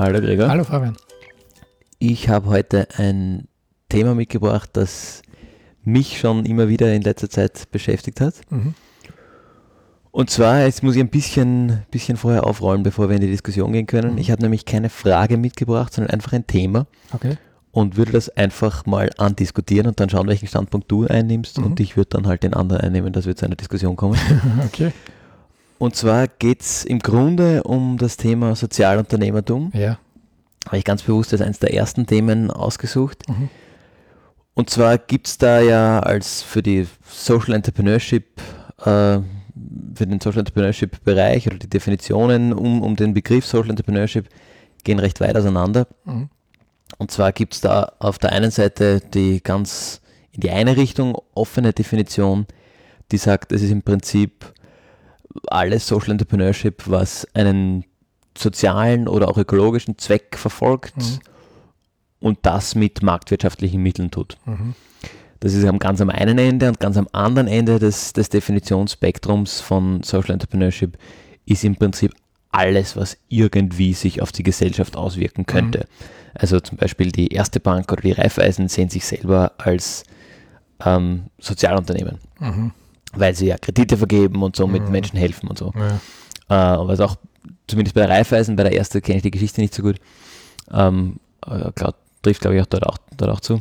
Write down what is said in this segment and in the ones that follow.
Hallo Gregor. Hallo Fabian. Ich habe heute ein Thema mitgebracht, das mich schon immer wieder in letzter Zeit beschäftigt hat. Mhm. Und zwar, jetzt muss ich ein bisschen, bisschen vorher aufrollen, bevor wir in die Diskussion gehen können. Mhm. Ich habe nämlich keine Frage mitgebracht, sondern einfach ein Thema Okay. und würde das einfach mal andiskutieren und dann schauen, welchen Standpunkt du einnimmst Mhm. und ich würde dann halt den anderen einnehmen, dass wir zu einer Diskussion kommen. okay. Und zwar geht es im Grunde um das Thema Sozialunternehmertum. Ja. Habe ich ganz bewusst als eines der ersten Themen ausgesucht. Mhm. Und zwar gibt es da ja als für die Social Entrepreneurship, äh, für den Social Entrepreneurship Bereich oder die Definitionen um, um den Begriff Social Entrepreneurship gehen recht weit auseinander. Mhm. Und zwar gibt es da auf der einen Seite die ganz in die eine Richtung offene Definition, die sagt, es ist im Prinzip alles Social Entrepreneurship, was einen sozialen oder auch ökologischen Zweck verfolgt Mhm. und das mit marktwirtschaftlichen Mitteln tut. Mhm. Das ist am ganz am einen Ende und ganz am anderen Ende des, des Definitionsspektrums von Social Entrepreneurship ist im Prinzip alles, was irgendwie sich auf die Gesellschaft auswirken könnte. Also zum Beispiel die Erste Bank oder die Raiffeisen sehen sich selber als ähm, Sozialunternehmen, Mhm. Weil sie ja Kredite vergeben und somit Mhm. Menschen helfen und so. Ja. Äh, was auch, zumindest bei der Raiffeisen, bei der ersten kenne ich die Geschichte nicht so gut, ähm, äh, glaub, trifft glaube ich auch dort, auch dort auch zu,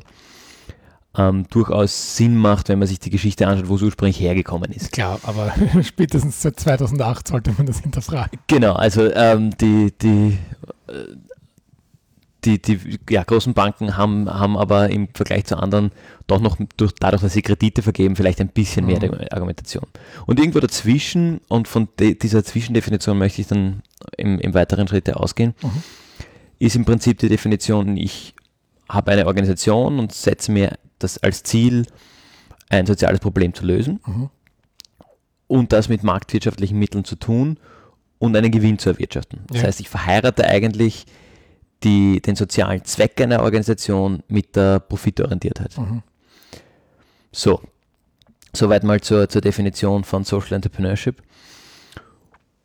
ähm, durchaus Sinn macht, wenn man sich die Geschichte anschaut, wo es ursprünglich hergekommen ist. Klar, aber spätestens seit 2008 sollte man das hinterfragen. Genau, also ähm, die, die, äh, die, die ja, großen Banken haben, haben aber im Vergleich zu anderen doch noch durch, dadurch, dass sie Kredite vergeben, vielleicht ein bisschen mehr Mhm. Argumentation. Und irgendwo dazwischen, und von de, dieser Zwischendefinition möchte ich dann im, im weiteren Schritte ausgehen, Mhm. ist im Prinzip die Definition, ich habe eine Organisation und setze mir das als Ziel, ein soziales Problem zu lösen Mhm. und das mit marktwirtschaftlichen Mitteln zu tun und einen Gewinn zu erwirtschaften. Das Ja. heißt, ich verheirate eigentlich die, den sozialen Zweck einer Organisation mit der Profitorientiertheit. Mhm. So, soweit mal zur, zur Definition von Social Entrepreneurship.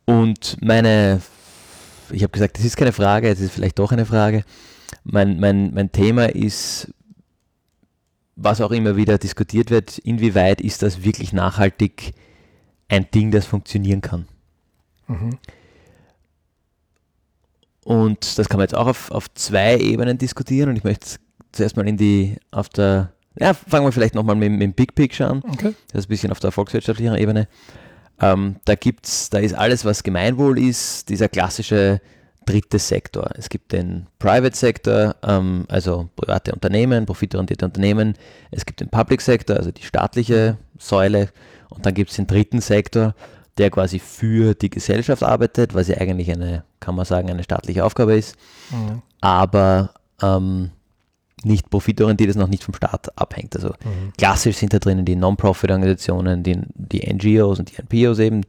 Und meine, ich habe gesagt, das ist keine Frage, es ist vielleicht doch eine Frage. Mein, mein, mein Thema ist, was auch immer wieder diskutiert wird, inwieweit ist das wirklich nachhaltig ein Ding, das funktionieren kann. Mhm. Und das kann man jetzt auch auf, auf zwei Ebenen diskutieren und ich möchte zuerst mal in die, auf der, ja, fangen wir vielleicht nochmal mit, mit dem Big Picture an. Okay. Das ist ein bisschen auf der volkswirtschaftlichen Ebene. Ähm, da gibt's, da ist alles, was Gemeinwohl ist, dieser klassische dritte Sektor. Es gibt den Private Sector, ähm, also private Unternehmen, profitorientierte Unternehmen. Es gibt den Public Sector, also die staatliche Säule. Und dann gibt es den dritten Sektor, der quasi für die Gesellschaft arbeitet, was ja eigentlich eine, kann man sagen, eine staatliche Aufgabe ist Mhm. aber ähm, nicht profitorientiert ist, noch nicht vom Staat abhängt. Also Mhm. klassisch sind da drinnen die Non-Profit-Organisationen, die, die NGOs und die NPOs eben,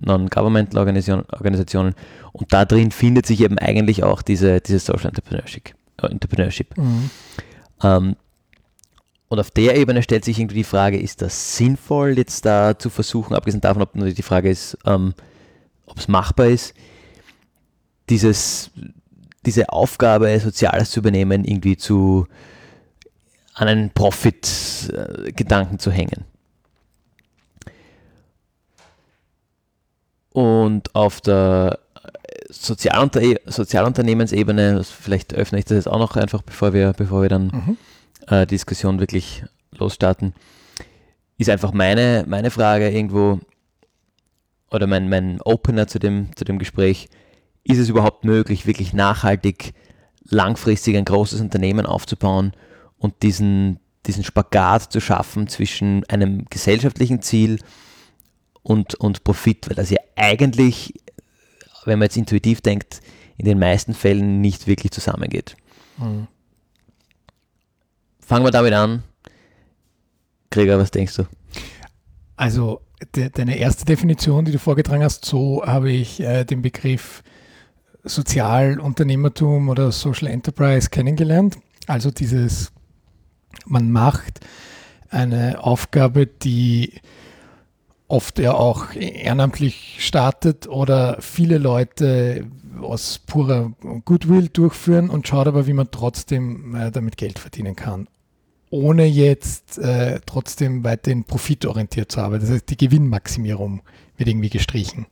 Non-Governmental Organisationen, Organisationen. Und da drin findet sich eben eigentlich auch diese, diese Social Entrepreneurship. äh, Entrepreneurship. Mhm. Ähm, und auf der Ebene stellt sich irgendwie die Frage, ist das sinnvoll, jetzt da zu versuchen, abgesehen davon, ob die Frage ist, ähm, ob es machbar ist, dieses, diese Aufgabe, Soziales zu übernehmen, irgendwie zu an einen Profit-Gedanken zu hängen. Und auf der Sozialunter Sozialunternehmensebene, vielleicht öffne ich das jetzt auch noch einfach, bevor wir, bevor wir dann Mhm. Äh, Diskussion wirklich losstarten, ist einfach meine, meine Frage irgendwo oder mein, mein Opener zu dem, zu dem Gespräch, ist es überhaupt möglich, wirklich nachhaltig, langfristig ein großes Unternehmen aufzubauen und diesen, diesen Spagat zu schaffen zwischen einem gesellschaftlichen Ziel und, und Profit, weil das ja eigentlich, wenn man jetzt intuitiv denkt, in den meisten Fällen nicht wirklich zusammengeht. Mhm. Fangen wir damit an. Gregor, was denkst du? Also de, deine erste Definition, die du vorgetragen hast, so habe ich äh, den Begriff Sozialunternehmertum oder Social Enterprise kennengelernt. Also dieses, man macht eine Aufgabe, die oft ja auch ehrenamtlich startet oder viele Leute aus purer Goodwill durchführen und schaut aber, wie man trotzdem äh, damit Geld verdienen kann, ohne jetzt äh, trotzdem weiterhin profitorientiert zu arbeiten. Das heißt, die Gewinnmaximierung wird irgendwie gestrichen.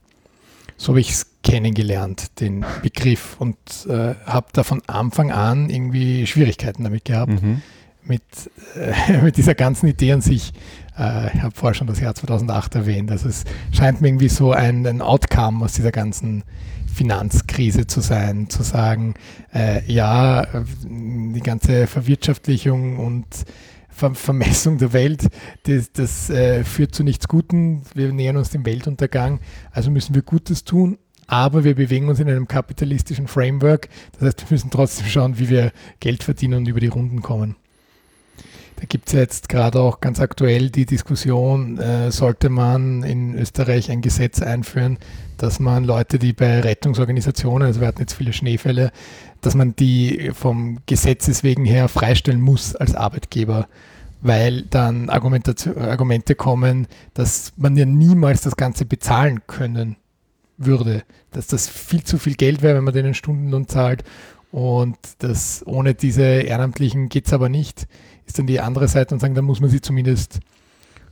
So habe ich es kennengelernt, den Begriff, und äh, habe da von Anfang an irgendwie Schwierigkeiten damit gehabt, mhm. mit, äh, mit dieser ganzen Idee an sich. Äh, ich habe vorher schon das Jahr 2008 erwähnt. Also es scheint mir irgendwie so ein, ein Outcome aus dieser ganzen Finanzkrise zu sein, zu sagen, äh, ja, die ganze Verwirtschaftlichung und Ver Vermessung der Welt, das, das äh, führt zu nichts Guten. Wir nähern uns dem Weltuntergang, also müssen wir Gutes tun, aber wir bewegen uns in einem kapitalistischen Framework. Das heißt, wir müssen trotzdem schauen, wie wir Geld verdienen und über die Runden kommen. Da gibt es jetzt gerade auch ganz aktuell die Diskussion, äh, sollte man in Österreich ein Gesetz einführen, dass man Leute, die bei Rettungsorganisationen, also wir hatten jetzt viele Schneefälle, dass man die vom Gesetzes wegen her freistellen muss als Arbeitgeber, weil dann Argumente kommen, dass man ja niemals das Ganze bezahlen können würde, dass das viel zu viel Geld wäre, wenn man denen Stundenlohn zahlt. Und das ohne diese Ehrenamtlichen geht es aber nicht ist dann die andere Seite und sagen, da muss man sie zumindest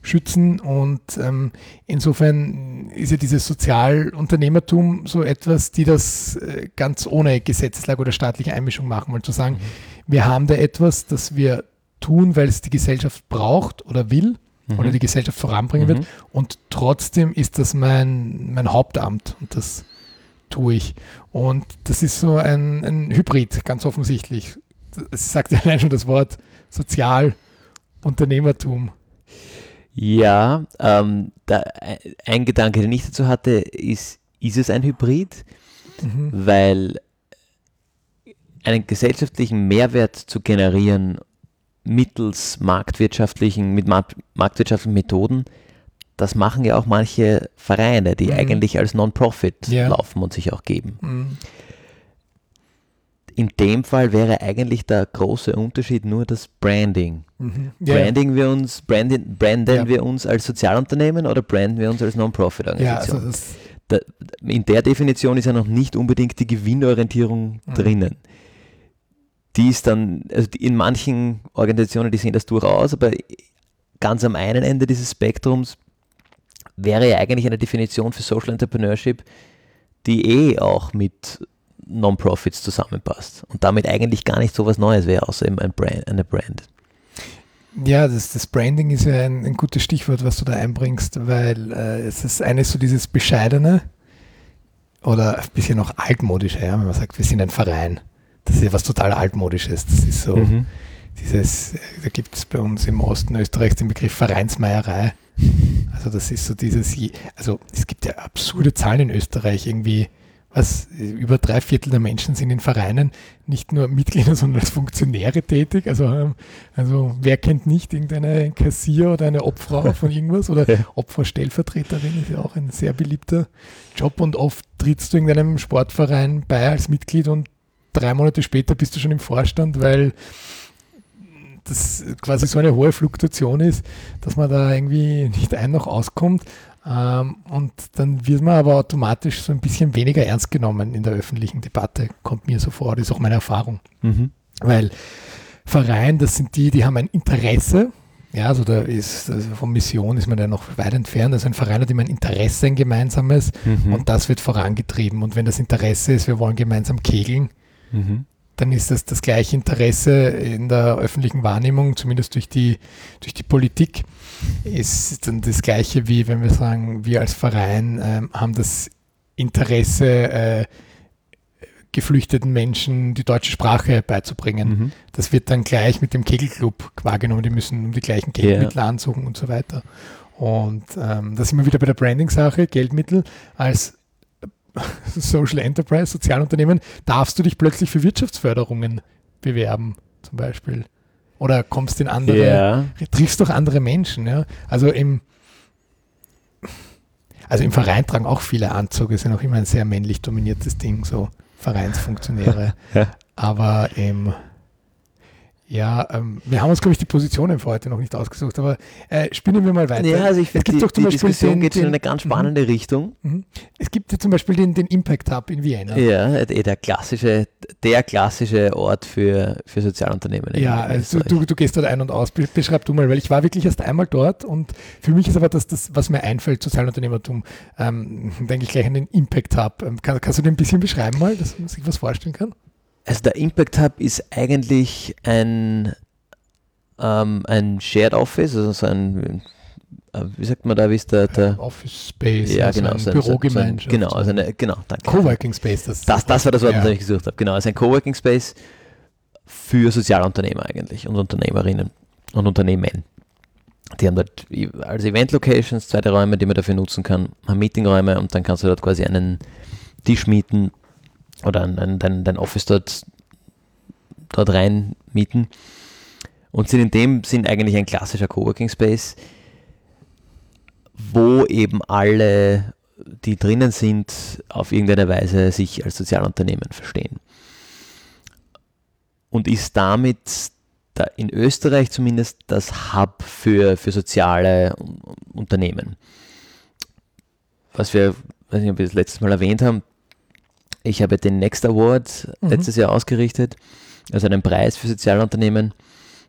schützen. Und ähm, insofern ist ja dieses Sozialunternehmertum so etwas, die das äh, ganz ohne Gesetzeslage oder staatliche Einmischung machen wollen. Zu sagen, mhm. wir haben da etwas, das wir tun, weil es die Gesellschaft braucht oder will mhm. oder die Gesellschaft voranbringen mhm. wird. Und trotzdem ist das mein, mein Hauptamt und das tue ich. Und das ist so ein, ein Hybrid, ganz offensichtlich. Es sagt ja allein schon das Wort Sozialunternehmertum. Ja, ähm, da, ein Gedanke, den ich dazu hatte, ist, ist es ein Hybrid? Mhm. Weil einen gesellschaftlichen Mehrwert zu generieren mittels marktwirtschaftlichen, mit marktwirtschaftlichen Methoden, das machen ja auch manche Vereine, die mhm. eigentlich als Non-Profit ja. laufen und sich auch geben. Mhm in dem Fall wäre eigentlich der große Unterschied nur das Branding. Mhm. Ja, Branding wir uns, branden, branden ja. wir uns als Sozialunternehmen oder branden wir uns als Non-Profit-Organisation? Ja, also da, in der Definition ist ja noch nicht unbedingt die Gewinnorientierung mhm. drinnen. Die ist dann, also in manchen Organisationen, die sehen das durchaus, aber ganz am einen Ende dieses Spektrums wäre ja eigentlich eine Definition für Social Entrepreneurship, die eh auch mit Non-Profits zusammenpasst und damit eigentlich gar nicht so was Neues wäre, außer eben ein Brand, eine Brand. Ja, das, das Branding ist ja ein, ein, gutes Stichwort, was du da einbringst, weil äh, es ist eines so dieses Bescheidene oder ein bisschen noch altmodische, ja, wenn man sagt, wir sind ein Verein. Das ist ja was total altmodisches. Das ist so mhm. dieses, da gibt es bei uns im Osten Österreichs den Begriff Vereinsmeierei. Also das ist so dieses, also es gibt ja absurde Zahlen in Österreich, irgendwie was über drei Viertel der Menschen sind in Vereinen nicht nur Mitglieder, sondern als Funktionäre tätig. Also, ähm, also wer kennt nicht irgendeine Kassier oder eine Obfrau von irgendwas oder Opferstellvertreterin ist ja auch ein sehr beliebter Job und oft trittst du irgendeinem Sportverein bei als Mitglied und drei Monate später bist du schon im Vorstand, weil das quasi so eine hohe Fluktuation ist, dass man da irgendwie nicht ein noch auskommt. Ähm, und dann wird man aber automatisch so ein bisschen weniger ernst genommen in der öffentlichen Debatte, kommt mir so vor, das ist auch meine Erfahrung. Mhm. Weil Verein, das sind die, die haben ein Interesse. Ja, also da ist, also von Mission ist man ja noch weit entfernt. Also ein Verein hat immer ein Interesse, ein gemeinsames, mhm. und das wird vorangetrieben. Und wenn das Interesse ist, wir wollen gemeinsam kegeln, mhm dann ist das das gleiche Interesse in der öffentlichen Wahrnehmung, zumindest durch die, durch die Politik, ist dann das gleiche wie wenn wir sagen, wir als Verein äh, haben das Interesse, äh, geflüchteten Menschen die deutsche Sprache beizubringen. Mhm. Das wird dann gleich mit dem Kegelclub wahrgenommen, die müssen die gleichen Geldmittel yeah. ansuchen und so weiter. Und ähm, da sind wir wieder bei der Branding-Sache, Geldmittel als Social Enterprise, Sozialunternehmen, darfst du dich plötzlich für Wirtschaftsförderungen bewerben, zum Beispiel. Oder kommst in andere, yeah. triffst doch andere Menschen. Ja? Also im also im Verein tragen auch viele Anzug, ist ja noch immer ein sehr männlich dominiertes Ding, so Vereinsfunktionäre. ja. Aber im, Ja, ähm, wir haben uns, glaube ich, die Positionen für heute noch nicht ausgesucht, aber äh, spinnen wir mal weiter. Ja, also ich es finde, gibt die, doch zum die Beispiel Diskussion den, geht schon in den, eine ganz spannende Richtung. Mhm. Es gibt ja zum Beispiel den, den Impact Hub in Vienna. Ja, eh der klassische, der klassische Ort für, für Sozialunternehmen. Ja, also du, du gehst dort ein und aus. Be- Beschreib du mal, weil ich war wirklich erst einmal dort und für mich ist aber das, das was mir einfällt, Sozialunternehmertum, ähm, denke ich gleich an den Impact Hub. Ähm, kann, kannst du den ein bisschen beschreiben mal, dass man sich was vorstellen kann? Also der Impact Hub ist eigentlich ein, ähm, ein Shared Office, also so ein, äh, wie sagt man da, wie ist der, der Office Space, ja also genau, ein so ein- so ein- Bürogemeinschaft. genau, also eine, genau, danke. Coworking Space. Das, Das, das war das Wort, ja. das ich gesucht habe. Genau, also ein Coworking Space für Sozialunternehmer eigentlich und Unternehmerinnen und Unternehmen. Die haben dort als Event-Locations zweite Räume, die man dafür nutzen kann, haben Meetingräume und dann kannst du dort quasi einen Tisch mieten oder ein, ein, dein, dein Office dort, dort rein mieten. Und sind in dem sind eigentlich ein klassischer Coworking Space, wo eben alle die drinnen sind, auf irgendeine Weise sich als Sozialunternehmen verstehen. Und ist damit da in Österreich zumindest das Hub für, für soziale Un- Unternehmen. Was wir, weiß nicht, ob wir das letztes Mal erwähnt haben, ich habe den Next Award Mhm. letztes Jahr ausgerichtet, also einen Preis für Sozialunternehmen.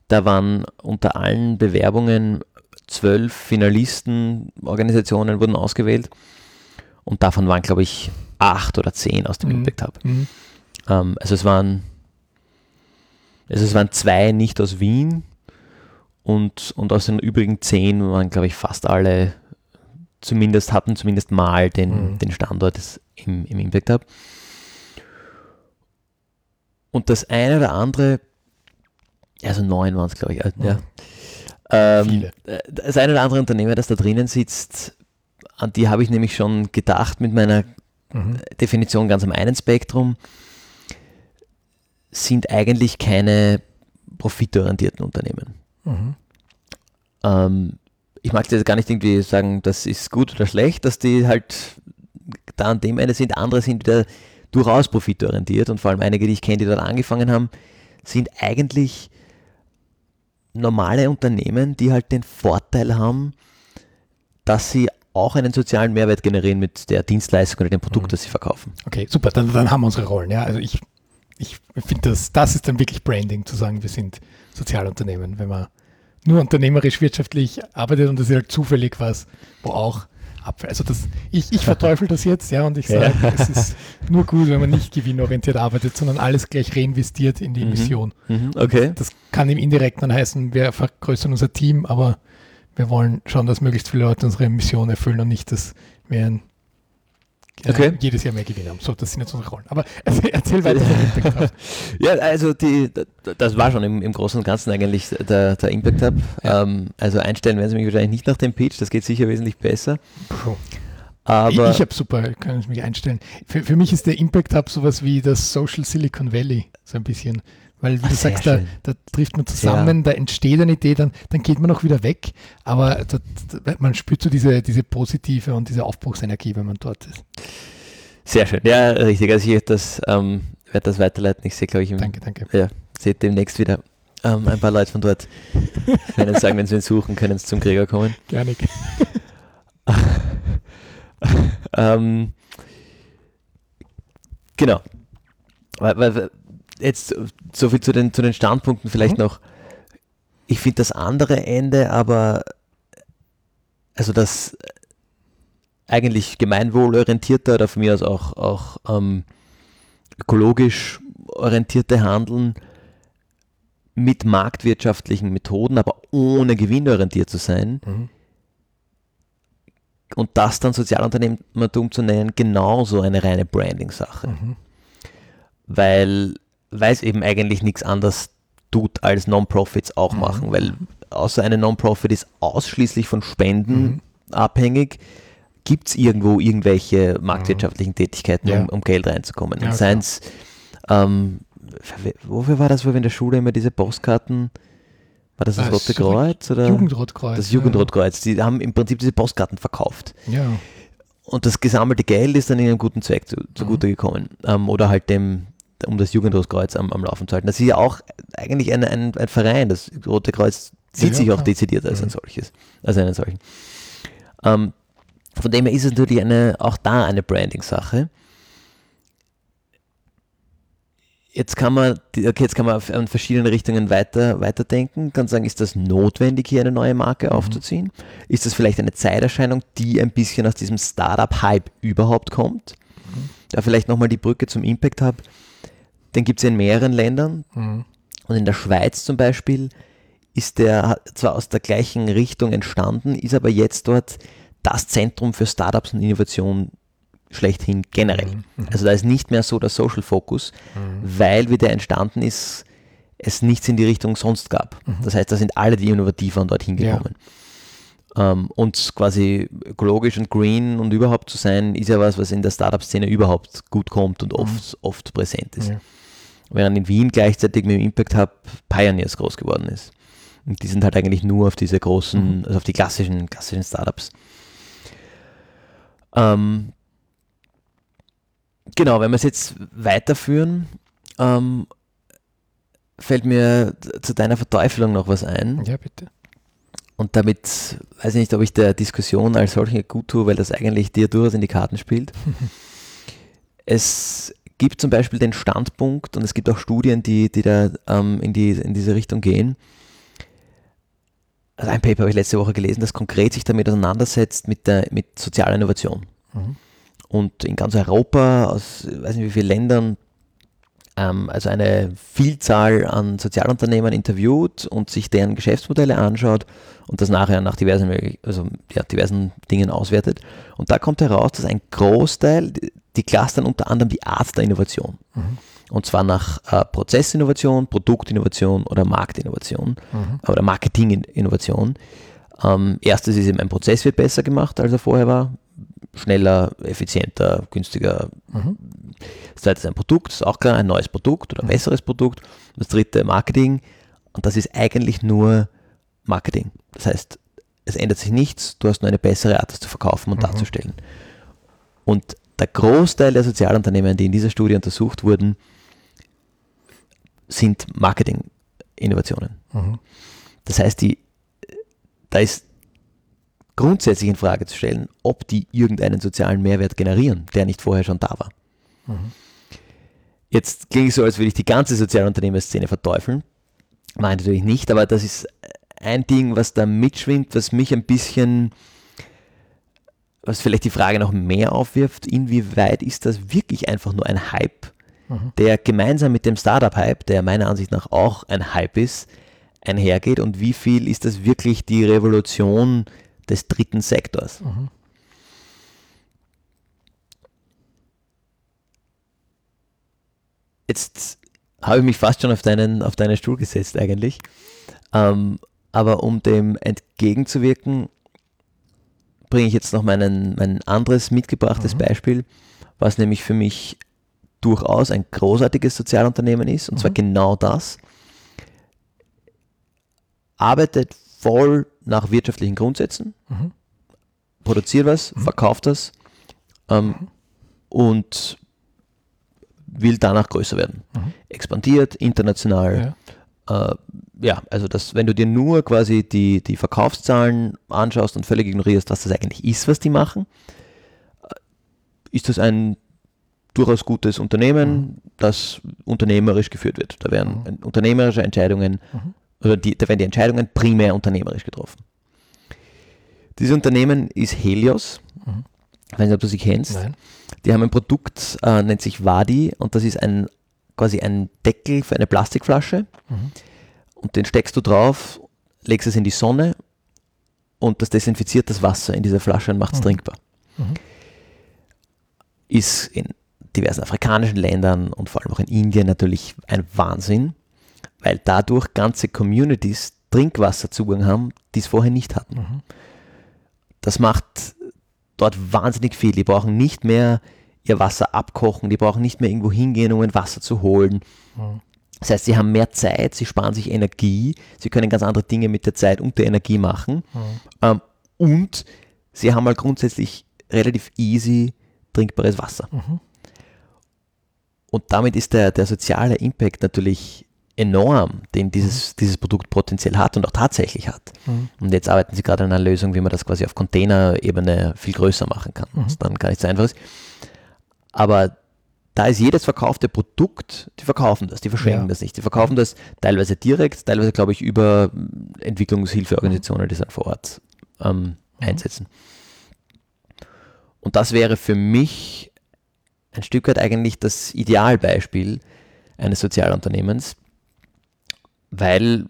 Da waren unter allen Bewerbungen zwölf Finalisten, Organisationen wurden ausgewählt und davon waren, glaube ich, acht oder zehn aus dem Mhm. Impact Hub. Mhm. Ähm, also es waren also es waren zwei nicht aus Wien und, und aus den übrigen zehn waren, glaube ich, fast alle zumindest, hatten zumindest mal den, Mhm. den Standort des- im, im Impact Hub. Und das eine oder andere, also neun waren es, glaube ich, äh, ja. Ähm, äh, Das eine oder andere Unternehmer, das da drinnen sitzt, an die habe ich nämlich schon gedacht mit meiner Mhm. Definition ganz am einen Spektrum, sind eigentlich keine profitorientierten Unternehmen. Mhm. Ähm, ich mag jetzt gar nicht irgendwie sagen, das ist gut oder schlecht, dass die halt da an dem Ende sind. Andere sind wieder durchaus profitorientiert und vor allem einige, die ich kenne, die dort angefangen haben, sind eigentlich normale Unternehmen, die halt den Vorteil haben, dass sie auch einen sozialen Mehrwert generieren mit der Dienstleistung oder dem Produkt, Mhm. das sie verkaufen. Okay, super, dann, dann haben wir unsere Rollen. Ja, also ich, ich finde, das, das ist dann wirklich Branding, zu sagen, wir sind Sozialunternehmen, wenn man nur unternehmerisch wirtschaftlich arbeitet und das ist halt zufällig was, wo auch Abfall. Also das, ich, ich verteufel das jetzt, ja, und ich sage, Ja. es ist nur gut, wenn man nicht gewinnorientiert arbeitet, sondern alles gleich reinvestiert in die Mhm. Mission. Mhm, okay. Das kann im Indirekt dann heißen, wir vergrößern unser Team, aber wir wollen schon, dass möglichst viele Leute unsere Mission erfüllen und nicht, dass wir ein, Okay. jedes Jahr mehr Gewinn haben. So, das sind jetzt unsere Rollen. Aber erzähl, erzähl weiter. von Impact Hub. Ja, also die, das war schon im, im Großen und Ganzen eigentlich der, der Impact Hub. Ja. Ähm, also einstellen werden sie mich wahrscheinlich nicht nach dem Pitch, das geht sicher wesentlich besser. Puh. Aber ich ich habe super, kann ich mich einstellen. Für, für mich ist der Impact Hub sowas wie das Social Silicon Valley, so ein bisschen. Weil, wie Ah, du sagst, da, da trifft man zusammen, da entsteht eine Idee, dann, dann geht man auch wieder weg. Aber da, da, man spürt so diese, diese positive und diese Aufbruchsenergie, wenn man dort ist. sehr schön. Ja, richtig. Also ich werde das, ähm, werd das weiterleiten. Ich sehe, glaube ich, im, Danke, danke. ja, seht demnächst wieder ähm, ein paar Leute von dort. Können sagen, wenn sie ihn suchen, können sie zum Krieger kommen. Gerne. ähm, genau. Weil, weil, jetzt so viel zu den, zu den Standpunkten vielleicht Mhm. noch. Ich finde das andere Ende aber, also das eigentlich gemeinwohlorientierte oder von mir aus auch, auch ähm, ökologisch orientierte Handeln mit marktwirtschaftlichen Methoden, aber ohne gewinnorientiert zu sein, Mhm. und das dann Sozialunternehmertum zu nennen, genauso eine reine Branding-Sache. Mhm. Weil, weil es eben eigentlich nichts anderes tut, als Non-Profits auch Mhm. machen. Weil außer eine Non-Profit ist ausschließlich von Spenden Mhm. abhängig, gibt es irgendwo irgendwelche marktwirtschaftlichen Tätigkeiten, Ja. um, um Geld reinzukommen. Ja, seien es, ähm, wofür war das, wo wir in der Schule immer diese Postkarten, war das das Ah, Rote so Kreuz? Oder? Jugendrotkreuz. Das Jugendrotkreuz, die haben im Prinzip diese Postkarten verkauft. Ja. Und das gesammelte Geld ist dann in einem guten Zweck zu, zugute gekommen. Ähm, oder halt dem, um das Jugendrotkreuz am, am Laufen zu halten. Das ist ja auch eigentlich ein, ein, ein Verein. Das Rote Kreuz sieht Ja, sich auch dezidiert als ein Mhm. solches, als einen solchen. Ähm, von dem her ist es natürlich eine, auch da eine Branding-Sache. Jetzt kann man, okay, jetzt kann man auf- an verschiedene Richtungen weiter, weiterdenken. Kann sagen, ist das notwendig, hier eine neue Marke aufzuziehen? Ist das vielleicht eine Zeiterscheinung, die ein bisschen aus diesem Startup-Hype überhaupt kommt? Da vielleicht nochmal die Brücke zum Impact Hub. Den gibt es in mehreren Ländern. Mhm. Und in der Schweiz zum Beispiel ist der zwar aus der gleichen Richtung entstanden, ist aber jetzt dort das Zentrum für Startups und Innovation schlechthin generell. Also da ist nicht mehr so der Social Focus, weil wie der entstanden ist, es nichts in die Richtung sonst gab. Das heißt, da sind alle die Innovativen dorthin Ja. gekommen. Ähm, und quasi ökologisch und green und überhaupt zu sein, ist ja was, was in der Startup-Szene überhaupt gut kommt und oft, oft präsent ist. Ja. Während in Wien gleichzeitig mit dem Impact Hub Pioneers groß geworden ist. Und die sind halt eigentlich nur auf diese großen, also auf die klassischen, klassischen Startups. Ähm, genau, wenn wir es jetzt weiterführen, ähm, fällt mir zu deiner Verteufelung noch was ein. ja, bitte. Und damit weiß ich nicht, ob ich der Diskussion als solche gut tue, weil das eigentlich dir durchaus in die Karten spielt. es gibt zum Beispiel den Standpunkt, und es gibt auch Studien, die, die da ähm, in, die, in diese Richtung gehen. Also ein Paper habe ich letzte Woche gelesen, das konkret sich damit auseinandersetzt mit, der, mit sozialer Innovation. Mhm. Und in ganz Europa, aus weiß nicht wie vielen Ländern, ähm, also eine Vielzahl an Sozialunternehmen interviewt und sich deren Geschäftsmodelle anschaut und das nachher nach diversen, also, ja, diversen Dingen auswertet. Und da kommt heraus, dass ein Großteil, die- clustern unter anderem die Art der Innovation. Und zwar nach äh, Prozessinnovation, Produktinnovation oder Marktinnovation Mhm. oder Marketinginnovation. Ähm, erstes ist eben, ein Prozess wird besser gemacht, als er vorher war. Schneller, effizienter, günstiger. Mhm. Das zweite ist ein Produkt, ist auch klar, ein neues Produkt oder ein besseres Produkt. Das dritte Marketing. Und das ist eigentlich nur Marketing. Das heißt, es ändert sich nichts, du hast nur eine bessere Art, das zu verkaufen und darzustellen. Und der Großteil der Sozialunternehmen, die in dieser Studie untersucht wurden, sind Marketing-Innovationen. Mhm. Das heißt, die, da ist grundsätzlich in Frage zu stellen, ob die irgendeinen sozialen Mehrwert generieren, der nicht vorher schon da war. Jetzt klingt es so, als würde ich die ganze Sozialunternehmerszene verteufeln. Nein, natürlich nicht, aber das ist ein Ding, was da mitschwingt, was mich ein bisschen, was vielleicht die Frage noch mehr aufwirft, inwieweit ist das wirklich einfach nur ein Hype, der gemeinsam mit dem Startup-Hype, der meiner Ansicht nach auch ein Hype ist, einhergeht und wie viel ist das wirklich die Revolution des dritten Sektors? Jetzt habe ich mich fast schon auf deinen, auf deinen Stuhl gesetzt eigentlich. Ähm, aber um dem entgegenzuwirken, bringe ich jetzt noch meinen, mein anderes mitgebrachtes Beispiel, was nämlich für mich durchaus ein großartiges Sozialunternehmen ist, und zwar genau das. Arbeitet voll nach wirtschaftlichen Grundsätzen, Mhm. produziert was, verkauft das ähm, und will danach größer werden. Mhm. Expandiert, international, Ja. äh, ja, also das, wenn du dir nur quasi die, die Verkaufszahlen anschaust und völlig ignorierst, was das eigentlich ist, was die machen, äh, ist das ein durchaus gutes Unternehmen, das unternehmerisch geführt wird. Da werden äh, unternehmerische Entscheidungen, oder die, da werden die Entscheidungen primär unternehmerisch getroffen. Dieses Unternehmen ist Helios. Ich weiß nicht, ob du sie kennst. Nein. Die haben ein Produkt, äh, nennt sich Wadi und das ist ein quasi ein Deckel für eine Plastikflasche und den steckst du drauf, legst es in die Sonne und das desinfiziert das Wasser in dieser Flasche und macht es trinkbar. Ist in diversen afrikanischen Ländern und vor allem auch in Indien natürlich ein Wahnsinn, weil dadurch ganze Communities Trinkwasserzugang haben, die es vorher nicht hatten. Das macht dort wahnsinnig viel. Die brauchen nicht mehr ihr Wasser abkochen, die brauchen nicht mehr irgendwo hingehen, um ein Wasser zu holen. Das heißt, sie haben mehr Zeit, sie sparen sich Energie, sie können ganz andere Dinge mit der Zeit und der Energie machen. Ähm, und sie haben mal grundsätzlich relativ easy trinkbares Wasser. und damit ist der, der soziale Impact natürlich enorm, den dieses, dieses Produkt potenziell hat und auch tatsächlich hat. Mhm. Und jetzt arbeiten sie gerade an einer Lösung, wie man das quasi auf Containerebene viel größer machen kann, Mhm. was dann gar nicht so einfach ist. Aber da ist jedes verkaufte Produkt, die verkaufen das, die verschenken Ja. das nicht. Die verkaufen das teilweise direkt, teilweise glaube ich über Entwicklungshilfeorganisationen, die es dann vor Ort ähm, einsetzen. Und das wäre für mich ein Stück weit eigentlich das Idealbeispiel eines Sozialunternehmens, weil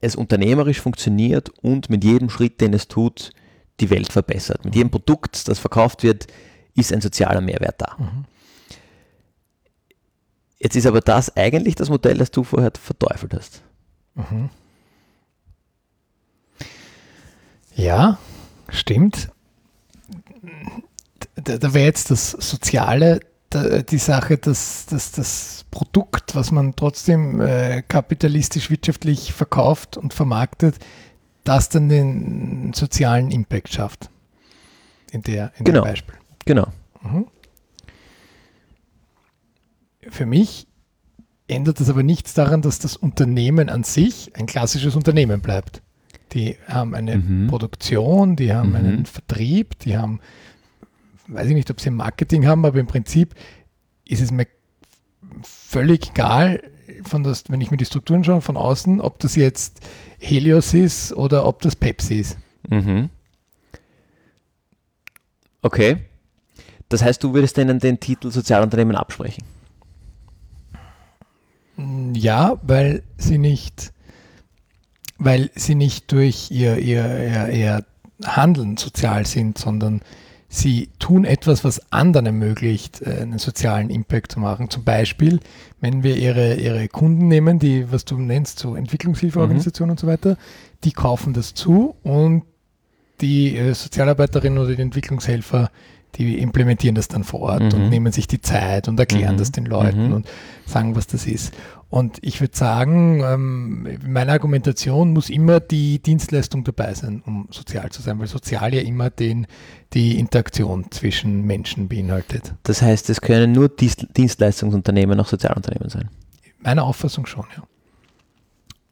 es unternehmerisch funktioniert und mit jedem Schritt, den es tut, die Welt verbessert. Mit jedem Produkt, das verkauft wird, ist ein sozialer Mehrwert da. Mhm. Jetzt ist aber das eigentlich das Modell, das du vorher verteufelt hast. Mhm. Ja, stimmt. Da, da wäre jetzt das Soziale, die Sache, dass, dass das Produkt, was man trotzdem äh, kapitalistisch wirtschaftlich verkauft und vermarktet, das dann den sozialen Impact schafft. In, der, in Genau. dem Beispiel. Genau. Mhm. Für mich ändert das aber nichts daran, dass das Unternehmen an sich ein klassisches Unternehmen bleibt. Die haben eine Mhm. Produktion, die haben Mhm. einen Vertrieb, die haben, weiß ich nicht, ob sie ein Marketing haben, aber im Prinzip ist es mir völlig egal, von das, wenn ich mir die Strukturen schaue von außen, ob das jetzt Helios ist oder ob das Pepsi ist. Mhm. Okay. Das heißt, du würdest denen den Titel Sozialunternehmen absprechen. Ja, weil sie nicht, weil sie nicht durch ihr, ihr, ihr, ihr Handeln sozial sind, sondern sie tun etwas, was anderen ermöglicht, äh, einen sozialen Impact zu machen. Zum Beispiel, wenn wir ihre, ihre Kunden nehmen, die, was du nennst, so Entwicklungshilfeorganisationen und so weiter, die kaufen das zu und die äh, Sozialarbeiterinnen oder die Entwicklungshelfer, die implementieren das dann vor Ort Mhm. und nehmen sich die Zeit und erklären Mhm. das den Leuten Mhm. und sagen, was das ist. Und ich würde sagen, ähm, meine Argumentation muss immer die Dienstleistung dabei sein, um sozial zu sein, weil sozial ja immer den, die Interaktion zwischen Menschen beinhaltet. Das heißt, es können nur Dienst- Dienstleistungsunternehmen auch Sozialunternehmen sein. Meiner Auffassung schon, ja.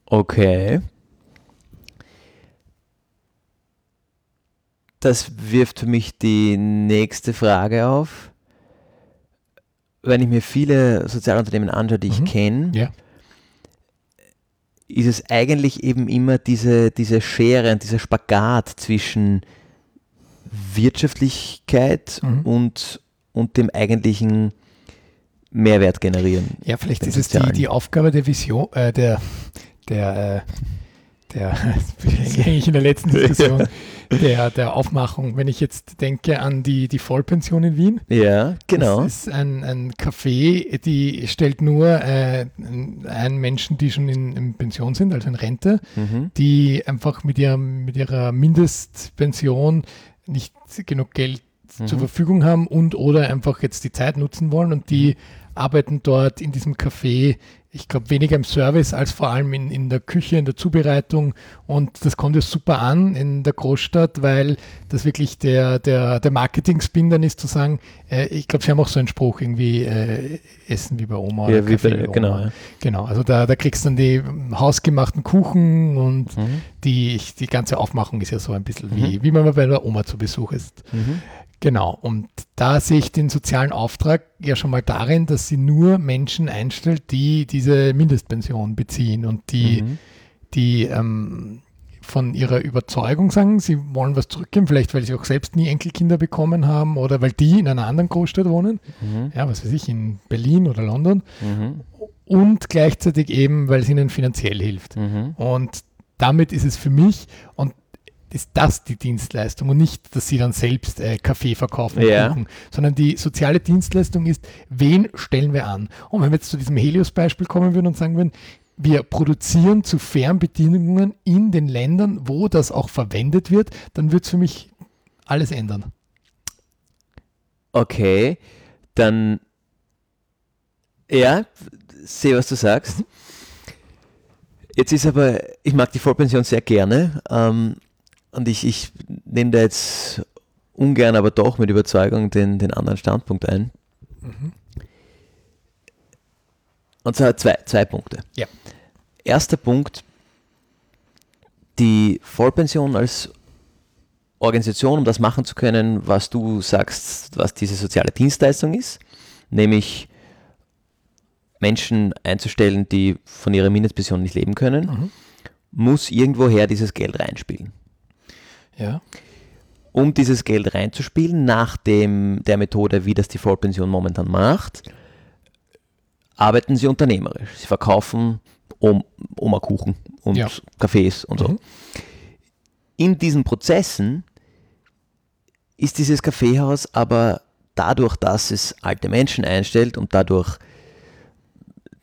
Okay. Das wirft für mich die nächste Frage auf. Wenn ich mir viele Sozialunternehmen anschaue, die ich Mhm. kenne, Ja. ist es eigentlich eben immer diese, diese Schere und dieser Spagat zwischen Wirtschaftlichkeit Mhm. und, und dem eigentlichen Mehrwert generieren. Ja, vielleicht ist es die, die Aufgabe der Vision, äh, der, der, äh, der, eigentlich in der letzten Diskussion, der, der Aufmachung. Wenn ich jetzt denke an die, die Vollpension in Wien, Ja, genau. Das ist ein, ein Café, die stellt nur äh, einen Menschen, die schon in, in Pension sind, also in Rente, Mhm. die einfach mit, ihrem, mit ihrer Mindestpension nicht genug Geld zur Mhm. Verfügung haben und oder einfach jetzt die Zeit nutzen wollen und die arbeiten dort in diesem Café, ich glaube, weniger im Service als vor allem in, in der Küche, in der Zubereitung und das kommt ja super an in der Großstadt, weil das wirklich der, der, der Marketing-Spin dann ist zu sagen, äh, ich glaube, sie haben auch so einen Spruch irgendwie, äh, Essen wie bei Oma Ja, oder wie Kaffee bei, Oma. genau. Ja. Genau, also da, da kriegst du dann die hausgemachten Kuchen und Mhm. die, die ganze Aufmachung ist ja so ein bisschen Mhm. wie, wie wenn man bei der Oma zu Besuch ist. Mhm. Genau, und da sehe ich den sozialen Auftrag ja schon mal darin, dass sie nur Menschen einstellt, die diese Mindestpension beziehen und die, Mhm. die ähm, von ihrer Überzeugung sagen, sie wollen was zurückgeben, vielleicht weil sie auch selbst nie Enkelkinder bekommen haben oder weil die in einer anderen Großstadt wohnen, Mhm. ja, was weiß ich, in Berlin oder London Mhm. und gleichzeitig eben, weil es ihnen finanziell hilft. Mhm. Und damit ist es für mich und ist das die Dienstleistung und nicht, dass sie dann selbst äh, Kaffee verkaufen Ja. Kuchen, sondern die soziale Dienstleistung ist, wen stellen wir an? Und wenn wir jetzt zu diesem Helios-Beispiel kommen würden und sagen würden, wir produzieren zu fairen Bedingungen in den Ländern, wo das auch verwendet wird, dann wird es für mich alles ändern. Okay, dann ja, sehe, was du sagst. Jetzt ist aber, ich mag die Vollpension sehr gerne ähm, und ich, ich nehme da jetzt ungern, aber doch mit Überzeugung den, den anderen Standpunkt ein. Und zwar zwei, zwei Punkte. Ja. Erster Punkt, die Vollpension als Organisation, um das machen zu können, was du sagst, was diese soziale Dienstleistung ist, nämlich Menschen einzustellen, die von ihrer Mindestpension nicht leben können, Mhm. muss irgendwoher dieses Geld reinspielen. Ja. Um dieses Geld reinzuspielen, nach dem, der Methode, wie das die Vollpension momentan macht, arbeiten sie unternehmerisch. Sie verkaufen Om Oma-Kuchen und Ja. Cafés und so. Mhm. In diesen Prozessen ist dieses Kaffeehaus aber dadurch, dass es alte Menschen einstellt und dadurch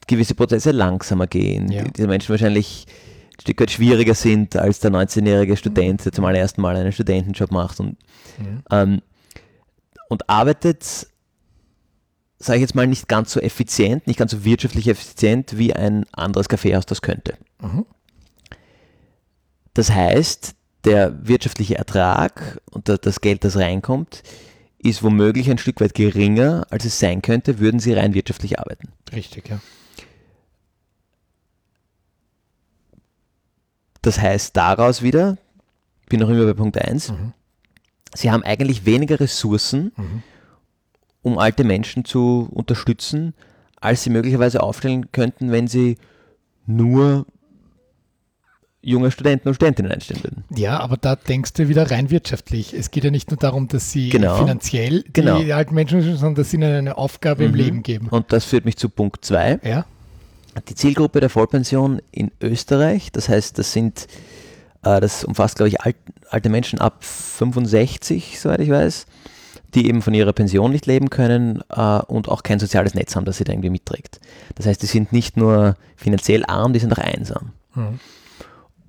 gewisse Prozesse langsamer gehen, Ja. die- diese Menschen wahrscheinlich ein Stück weit schwieriger sind als der 19-jährige Student, der zum allerersten Mal einen Studentenjob macht und, Mhm. ähm, und arbeitet, sage ich jetzt mal, nicht ganz so effizient, nicht ganz so wirtschaftlich effizient wie ein anderes Kaffeehaus das könnte. Mhm. Das heißt, der wirtschaftliche Ertrag und da- das Geld, das reinkommt, ist womöglich ein Stück weit geringer, als es sein könnte, würden sie rein wirtschaftlich arbeiten. Richtig, ja. Das heißt daraus wieder, bin noch immer bei Punkt 1, Mhm. sie haben eigentlich weniger Ressourcen, Mhm. um alte Menschen zu unterstützen, als sie möglicherweise aufstellen könnten, wenn sie nur junge Studenten und Studentinnen einstellen würden. Ja, aber da denkst du wieder rein wirtschaftlich. Es geht ja nicht nur darum, dass sie Genau. finanziell Genau. die alten Menschen, sondern dass sie ihnen eine Aufgabe im Mhm. Leben geben. Und das führt mich zu Punkt 2. Ja, Die Zielgruppe der Vollpension in Österreich, das heißt, das sind, äh, das umfasst, glaube ich, alt, alte Menschen ab 65, soweit ich weiß, die eben von ihrer Pension nicht leben können äh, und auch kein soziales Netz haben, das sie da irgendwie mitträgt. Das heißt, die sind nicht nur finanziell arm, die sind auch einsam. Mhm.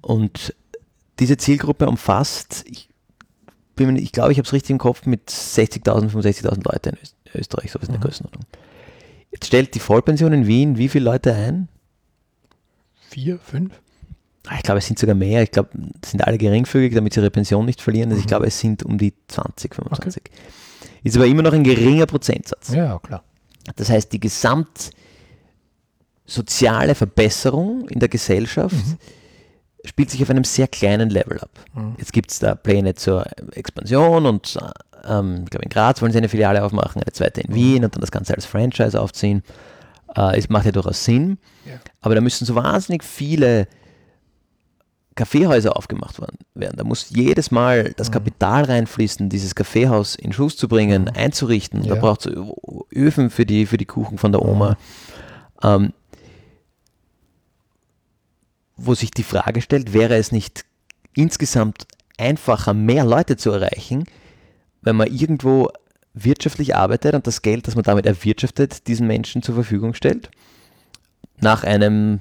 Und diese Zielgruppe umfasst, ich, nicht- ich glaube, ich habe es richtig im Kopf, mit 60.000, 65.000 Leute in Öst Österreich, sowas in der Mhm. Größenordnung. Jetzt stellt die Vollpension in Wien wie viele Leute ein? vier, fünf. Ah, Ich glaube, es sind sogar mehr. Ich glaube, es sind alle geringfügig, damit sie ihre Pension nicht verlieren. Also ich Mhm. glaube, es sind um die 20, 25. Ist aber immer noch ein geringer Prozentsatz. Ja, klar. Das heißt, die gesamt soziale Verbesserung in der Gesellschaft Mhm. spielt sich auf einem sehr kleinen Level ab. Mhm. Jetzt gibt es da Pläne zur Expansion und ähm, ich glaube in Graz wollen sie eine Filiale aufmachen, eine zweite in Wien und dann das Ganze als Franchise aufziehen. Äh, es macht ja durchaus Sinn, Ja. aber da müssen so wahnsinnig viele Kaffeehäuser aufgemacht worden- werden. Da muss jedes Mal das Mhm. Kapital reinfließen, dieses Kaffeehaus in Schuss zu bringen, einzurichten. Da Ja. braucht es Öfen für die, für die Kuchen von der Oma. Ähm, wo sich die Frage stellt, wäre es nicht insgesamt einfacher, mehr Leute zu erreichen, wenn man irgendwo wirtschaftlich arbeitet und das Geld, das man damit erwirtschaftet, diesen Menschen zur Verfügung stellt? Nach einem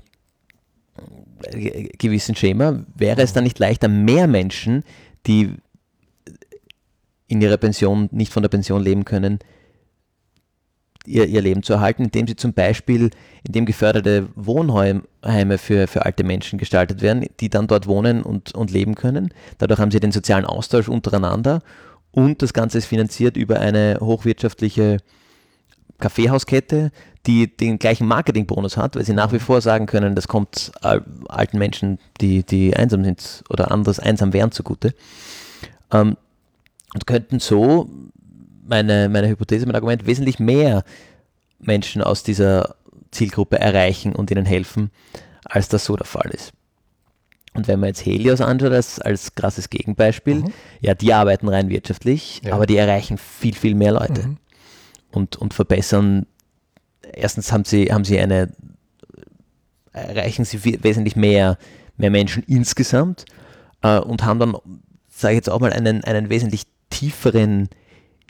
äh, gewissen Schema, wäre es dann nicht leichter, mehr Menschen, die in ihrer Pension nicht von der Pension leben können, ihr, ihr Leben zu erhalten, indem sie zum Beispiel, indem geförderte Wohnheime für, für alte Menschen gestaltet werden, die dann dort wohnen und, und leben können. Dadurch haben sie den sozialen Austausch untereinander und das Ganze ist finanziert über eine hochwirtschaftliche Kaffeehauskette, die den gleichen Marketingbonus hat, weil sie nach wie vor sagen können, das kommt al- alten Menschen, die, die einsam sind oder anderes einsam wären, zugute. Ähm, und könnten so, meine, meine Hypothese, mein Argument, wesentlich mehr Menschen aus dieser Zielgruppe erreichen und ihnen helfen, als das so der Fall ist. Und wenn man jetzt Helios anschaut als, als krasses Gegenbeispiel, Mhm. ja, die arbeiten rein wirtschaftlich, Ja. aber die erreichen viel, viel mehr Leute Mhm. und, und verbessern. Erstens haben sie, haben sie eine, erreichen sie we- wesentlich mehr, mehr Menschen insgesamt äh, und haben dann, sage ich jetzt auch mal, einen, einen wesentlich tieferen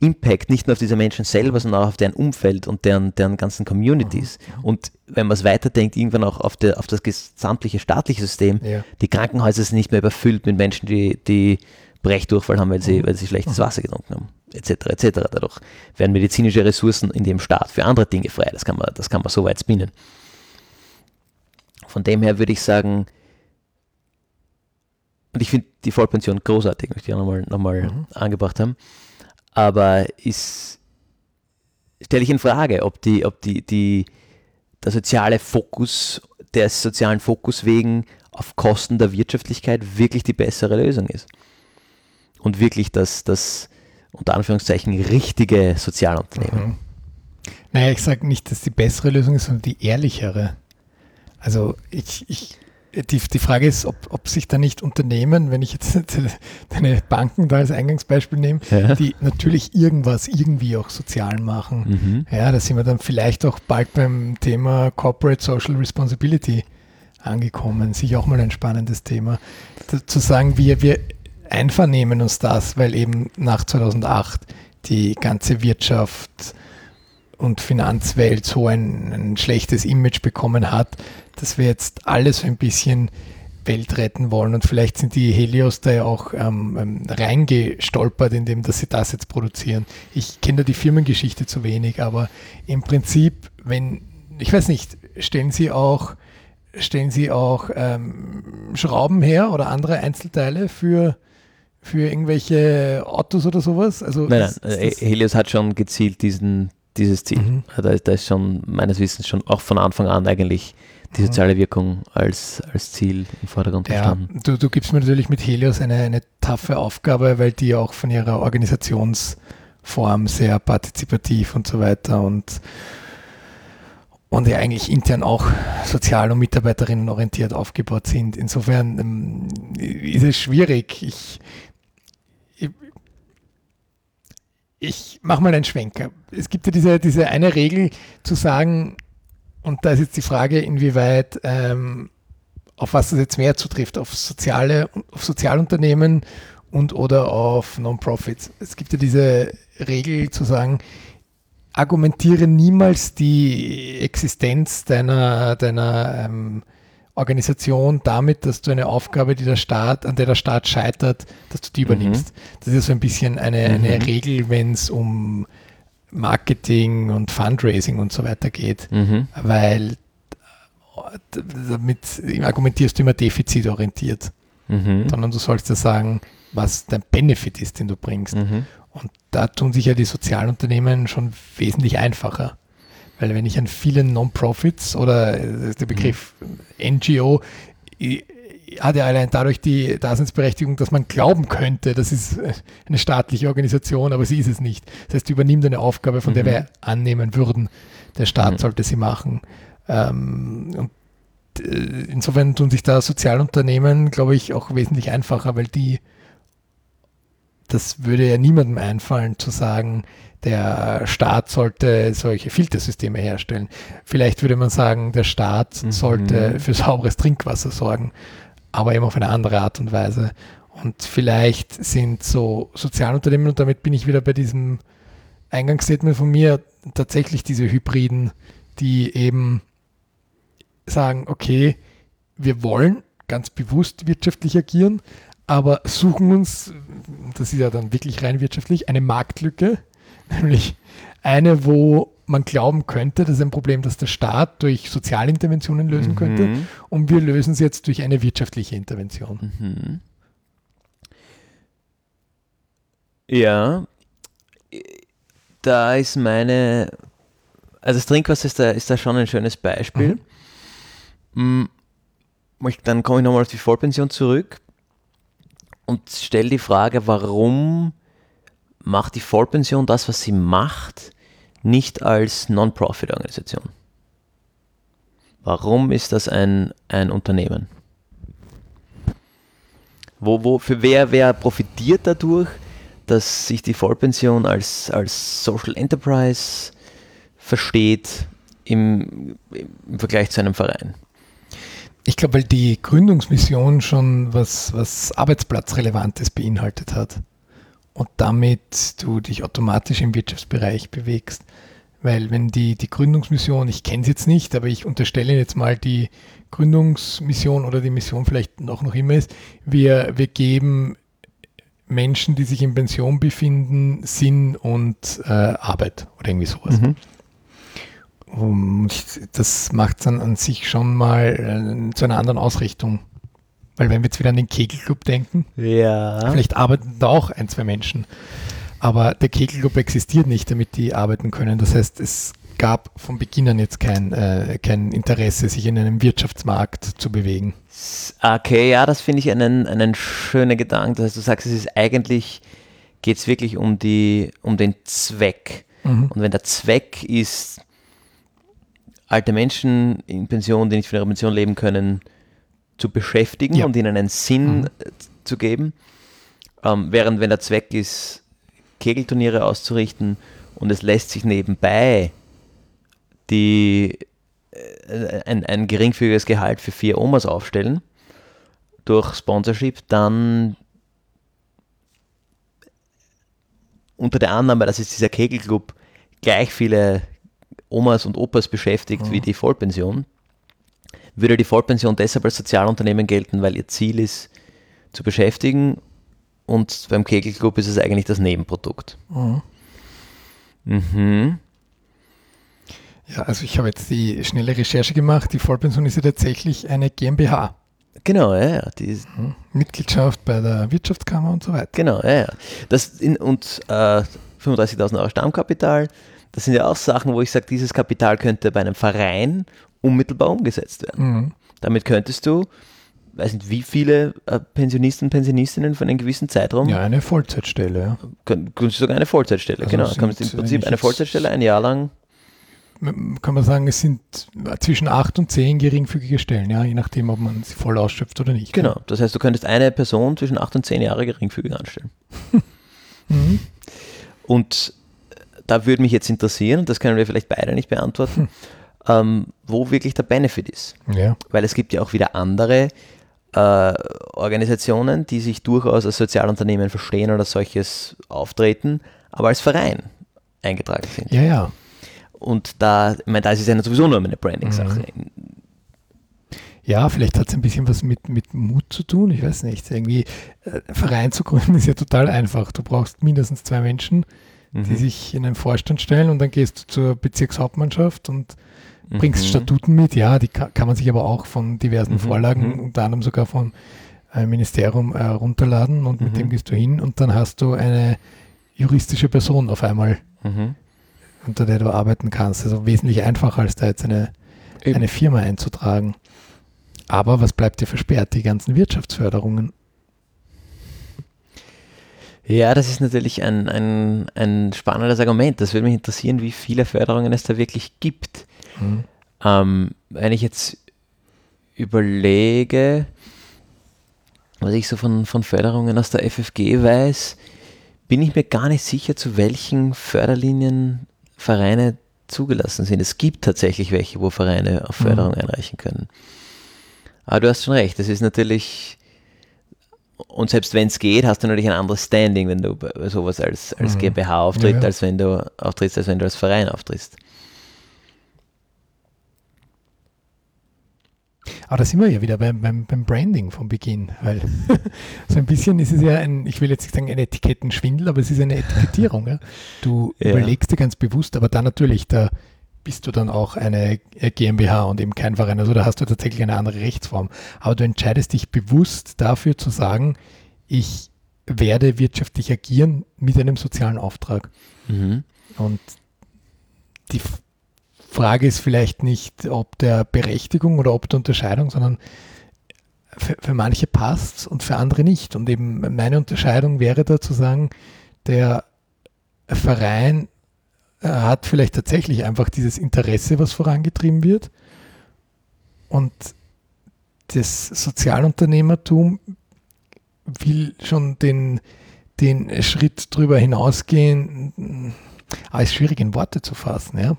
Impact, nicht nur auf diese Menschen selber, sondern auch auf deren Umfeld und deren, deren ganzen Communities. Und wenn man es weiterdenkt, irgendwann auch auf, der, auf das gesamtliche staatliche System, Ja. die Krankenhäuser sind nicht mehr überfüllt mit Menschen, die, die Brechdurchfall haben, weil sie, weil sie schlechtes Wasser getrunken haben, etc. etc. Dadurch werden medizinische Ressourcen in dem Staat für andere Dinge frei. Das kann man, das kann man so weit spinnen. Von dem her würde ich sagen, und ich finde die Vollpension großartig, möchte ich auch nochmal noch mal Mhm. angebracht haben, aber ist, stelle ich in Frage, ob die, ob die, die, der soziale Fokus des sozialen Fokus wegen auf Kosten der Wirtschaftlichkeit wirklich die bessere Lösung ist. Und wirklich das, das unter Anführungszeichen richtige Sozialunternehmen. Mhm. Naja, ich sage nicht, dass die bessere Lösung ist, sondern die ehrlichere. Also ich, ich die, die Frage ist, ob, ob sich da nicht Unternehmen, wenn ich jetzt deine Banken da als Eingangsbeispiel nehme, ja. die natürlich irgendwas irgendwie auch sozial machen. Mhm. Ja, da sind wir dann vielleicht auch bald beim Thema Corporate Social Responsibility angekommen. Sicher auch mal ein spannendes Thema. Da, zu sagen, wir, wir einvernehmen uns das, weil eben nach 2008 die ganze Wirtschaft und Finanzwelt so ein, ein schlechtes Image bekommen hat, dass wir jetzt alles ein bisschen Welt retten wollen. Und vielleicht sind die Helios da ja auch ähm, ähm, reingestolpert, indem dass sie das jetzt produzieren. Ich kenne da die Firmengeschichte zu wenig, aber im Prinzip, wenn, ich weiß nicht, stellen sie auch, stellen sie auch ähm, Schrauben her oder andere Einzelteile für, für irgendwelche Autos oder sowas? Also nein, nein, äh, Helios hat schon gezielt diesen, dieses Ziel. Mhm. Da, da ist schon meines Wissens schon auch von Anfang an eigentlich die soziale Wirkung als, als Ziel im Vordergrund ja, Du, du gibst mir natürlich mit Helios eine, eine taffe Aufgabe, weil die auch von ihrer Organisationsform sehr partizipativ und so weiter und, und ja eigentlich intern auch sozial und mitarbeiterinnenorientiert aufgebaut sind. Insofern ähm, ist es schwierig. Ich, ich, ich mache mal einen Schwenker. Es gibt ja diese, diese eine Regel zu sagen, und da ist jetzt die Frage, inwieweit, ähm, auf was das jetzt mehr zutrifft, auf soziale, auf Sozialunternehmen und oder auf Non-Profits. Es gibt ja diese Regel zu sagen, argumentiere niemals die Existenz deiner, deiner ähm, Organisation damit, dass du eine Aufgabe, die der Staat, an der der Staat scheitert, dass du die mhm. übernimmst. Das ist so ein bisschen eine, eine mhm. Regel, wenn es um Marketing und Fundraising und so weiter geht, mhm. weil damit argumentierst du immer defizitorientiert, mhm. sondern du sollst ja sagen, was dein Benefit ist, den du bringst. Mhm. Und da tun sich ja die Sozialunternehmen schon wesentlich einfacher. Weil wenn ich an vielen Non-Profits oder äh, der Begriff NGO hat ja allein dadurch die Daseinsberechtigung, dass man glauben könnte, das ist eine staatliche Organisation, aber sie ist es nicht. Das heißt, sie übernimmt eine Aufgabe, von der mhm. wir annehmen würden, der Staat mhm. sollte sie machen. Ähm, und äh, insofern tun sich da Sozialunternehmen, glaube ich, auch wesentlich einfacher, weil die, das würde ja niemandem einfallen zu sagen, der Staat sollte solche Filtersysteme herstellen. Vielleicht würde man sagen, der Staat mhm. sollte für sauberes Trinkwasser sorgen aber eben auf eine andere Art und Weise. Und vielleicht sind so Sozialunternehmen, und damit bin ich wieder bei diesem Eingangsstatement von mir, tatsächlich diese Hybriden, die eben sagen, okay, wir wollen ganz bewusst wirtschaftlich agieren, aber suchen uns, das ist ja dann wirklich rein wirtschaftlich, eine Marktlücke, nämlich eine, wo man glauben könnte, das ist ein Problem, das der Staat durch Sozialinterventionen lösen mhm. könnte. Und wir lösen es jetzt durch eine wirtschaftliche Intervention. Mhm. Ja, da ist meine, also das Trinkwasser ist da, ist da schon ein schönes Beispiel. Mhm. Mm, dann komme ich nochmal auf die Vollpension zurück und stelle die Frage, warum macht die Vollpension das, was sie macht? Nicht als Non-Profit-Organisation. Warum ist das ein, ein Unternehmen? Wo, wo, für wer, wer profitiert dadurch, dass sich die Vollpension als, als Social Enterprise versteht im, im Vergleich zu einem Verein? Ich glaube, weil die Gründungsmission schon was, was Arbeitsplatzrelevantes beinhaltet hat und damit du dich automatisch im Wirtschaftsbereich bewegst. Weil wenn die, die Gründungsmission, ich kenne sie jetzt nicht, aber ich unterstelle jetzt mal die Gründungsmission oder die Mission vielleicht noch, noch immer ist, wir, wir geben Menschen, die sich in Pension befinden, Sinn und äh, Arbeit oder irgendwie sowas. Mhm. Und das macht dann an sich schon mal äh, zu einer anderen Ausrichtung. Weil wenn wir jetzt wieder an den Kegelclub denken, ja. vielleicht arbeiten da auch ein, zwei Menschen. Aber der Kegelclub existiert nicht, damit die arbeiten können. Das heißt, es gab von Beginn an jetzt kein, äh, kein Interesse, sich in einem Wirtschaftsmarkt zu bewegen. Okay, ja, das finde ich einen, einen schönen Gedanken. Das heißt, du sagst, es ist eigentlich, geht es wirklich um, die, um den Zweck. Mhm. Und wenn der Zweck ist, alte Menschen in Pension, die nicht von ihrer Pension leben können, zu beschäftigen ja. und ihnen einen Sinn mhm. zu geben, ähm, während wenn der Zweck ist, Kegelturniere auszurichten und es lässt sich nebenbei die, äh, ein, ein geringfügiges Gehalt für vier Omas aufstellen durch Sponsorship, dann unter der Annahme, dass es dieser Kegelclub gleich viele Omas und Opas beschäftigt mhm. wie die Vollpension, würde die Vollpension deshalb als Sozialunternehmen gelten, weil ihr Ziel ist, zu beschäftigen und beim Kegelclub ist es eigentlich das Nebenprodukt. Mhm. Mhm. Ja, also ich habe jetzt die schnelle Recherche gemacht. Die Vollpension ist ja tatsächlich eine GmbH. Genau, ja, ja. Die mhm. Mitgliedschaft bei der Wirtschaftskammer und so weiter. Genau, ja, ja. Das in, und äh, 35.000 Euro Stammkapital, das sind ja auch Sachen, wo ich sage, dieses Kapital könnte bei einem Verein unmittelbar umgesetzt werden. Mhm. Damit könntest du, weiß nicht, wie viele äh, Pensionisten und Pensionistinnen für einen gewissen Zeitraum. Ja, eine Vollzeitstelle, ja. Könntest du sogar eine Vollzeitstelle, also genau. Kannst im Prinzip eine Vollzeitstelle ein Jahr lang kann man sagen, es sind zwischen acht und zehn geringfügige Stellen, ja, je nachdem, ob man sie voll ausschöpft oder nicht. Genau, das heißt, du könntest eine Person zwischen acht und zehn Jahre geringfügig anstellen. mhm. Und da würde mich jetzt interessieren, und das können wir vielleicht beide nicht beantworten, hm. Ähm, wo wirklich der Benefit ist. Ja. Weil es gibt ja auch wieder andere äh, Organisationen, die sich durchaus als Sozialunternehmen verstehen oder solches auftreten, aber als Verein eingetragen sind. Ja, ja. Und da, ich meine, da ist es ja sowieso nur eine Branding-Sache. Mhm. Ja, vielleicht hat es ein bisschen was mit, mit Mut zu tun. Ich weiß nicht. Irgendwie äh, Verein zu gründen ist ja total einfach. Du brauchst mindestens zwei Menschen, mhm. die sich in einen Vorstand stellen und dann gehst du zur Bezirkshauptmannschaft und bringst mhm. Statuten mit. Ja, die kann, kann, man sich aber auch von diversen mhm. Vorlagen, mhm. unter anderem sogar vom äh, Ministerium äh, runterladen und mit mhm. dem gehst du hin und dann hast du eine juristische Person auf einmal unter der du arbeiten kannst. Also wesentlich einfacher, als da jetzt eine, eine Firma einzutragen. Aber was bleibt dir versperrt? Die ganzen Wirtschaftsförderungen. Ja, das ist natürlich ein, ein, ein spannendes Argument. Das würde mich interessieren, wie viele Förderungen es da wirklich gibt. Mhm. Ähm, wenn ich jetzt überlege, was ich so von, von Förderungen aus der FFG weiß, bin ich mir gar nicht sicher, zu welchen Förderlinien Vereine zugelassen sind. Es gibt tatsächlich welche, wo Vereine auf mhm. Förderung mhm. einreichen können. Aber du hast schon recht, das ist natürlich, und selbst wenn es geht, hast du natürlich ein anderes Standing, wenn du sowas als, als mhm. GmbH auftritt, ja, ja. als wenn du auftrittst, als wenn du als Verein auftrittst. Aber da sind wir ja wieder beim, beim, beim Branding vom Beginn, weil so ein bisschen ist es ja ein, ich will jetzt nicht sagen ein Etikettenschwindel, aber es ist eine Etikettierung. Ja? Du überlegst dir ganz bewusst, aber dann natürlich, da bist du dann auch eine GmbH und eben kein Verein. Also da hast du tatsächlich eine andere Rechtsform. Aber du entscheidest dich bewusst dafür zu sagen, ich werde wirtschaftlich agieren mit einem sozialen Auftrag. Mhm. Und die Frage ist vielleicht nicht, ob der Berechtigung oder ob der Unterscheidung, sondern für, für manche passt und für andere nicht. Und eben meine Unterscheidung wäre da zu sagen, der Verein äh, hat vielleicht tatsächlich einfach dieses Interesse, was vorangetrieben wird. Und das Sozialunternehmertum will schon den, den Schritt drüber hinausgehen, es ist schwierig in Worte zu fassen, ja.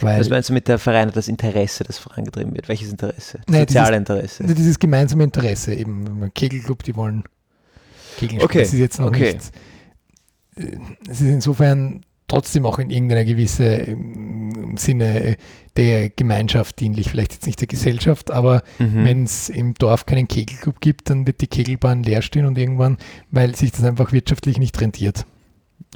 Weil Was meinst du mit der Verein, das Interesse, das vorangetrieben wird? Welches Interesse? Das Soziale Interesse? Dieses gemeinsame Interesse, eben Kegelclub, die wollen Kegeln okay. Das ist jetzt noch okay. nicht. Äh, es ist insofern trotzdem auch in irgendeiner gewissen ähm, Sinne der Gemeinschaft dienlich, vielleicht jetzt nicht der Gesellschaft, aber mhm. wenn es im Dorf keinen Kegelclub gibt, dann wird die Kegelbahn leer stehen und irgendwann, weil sich das einfach wirtschaftlich nicht rentiert.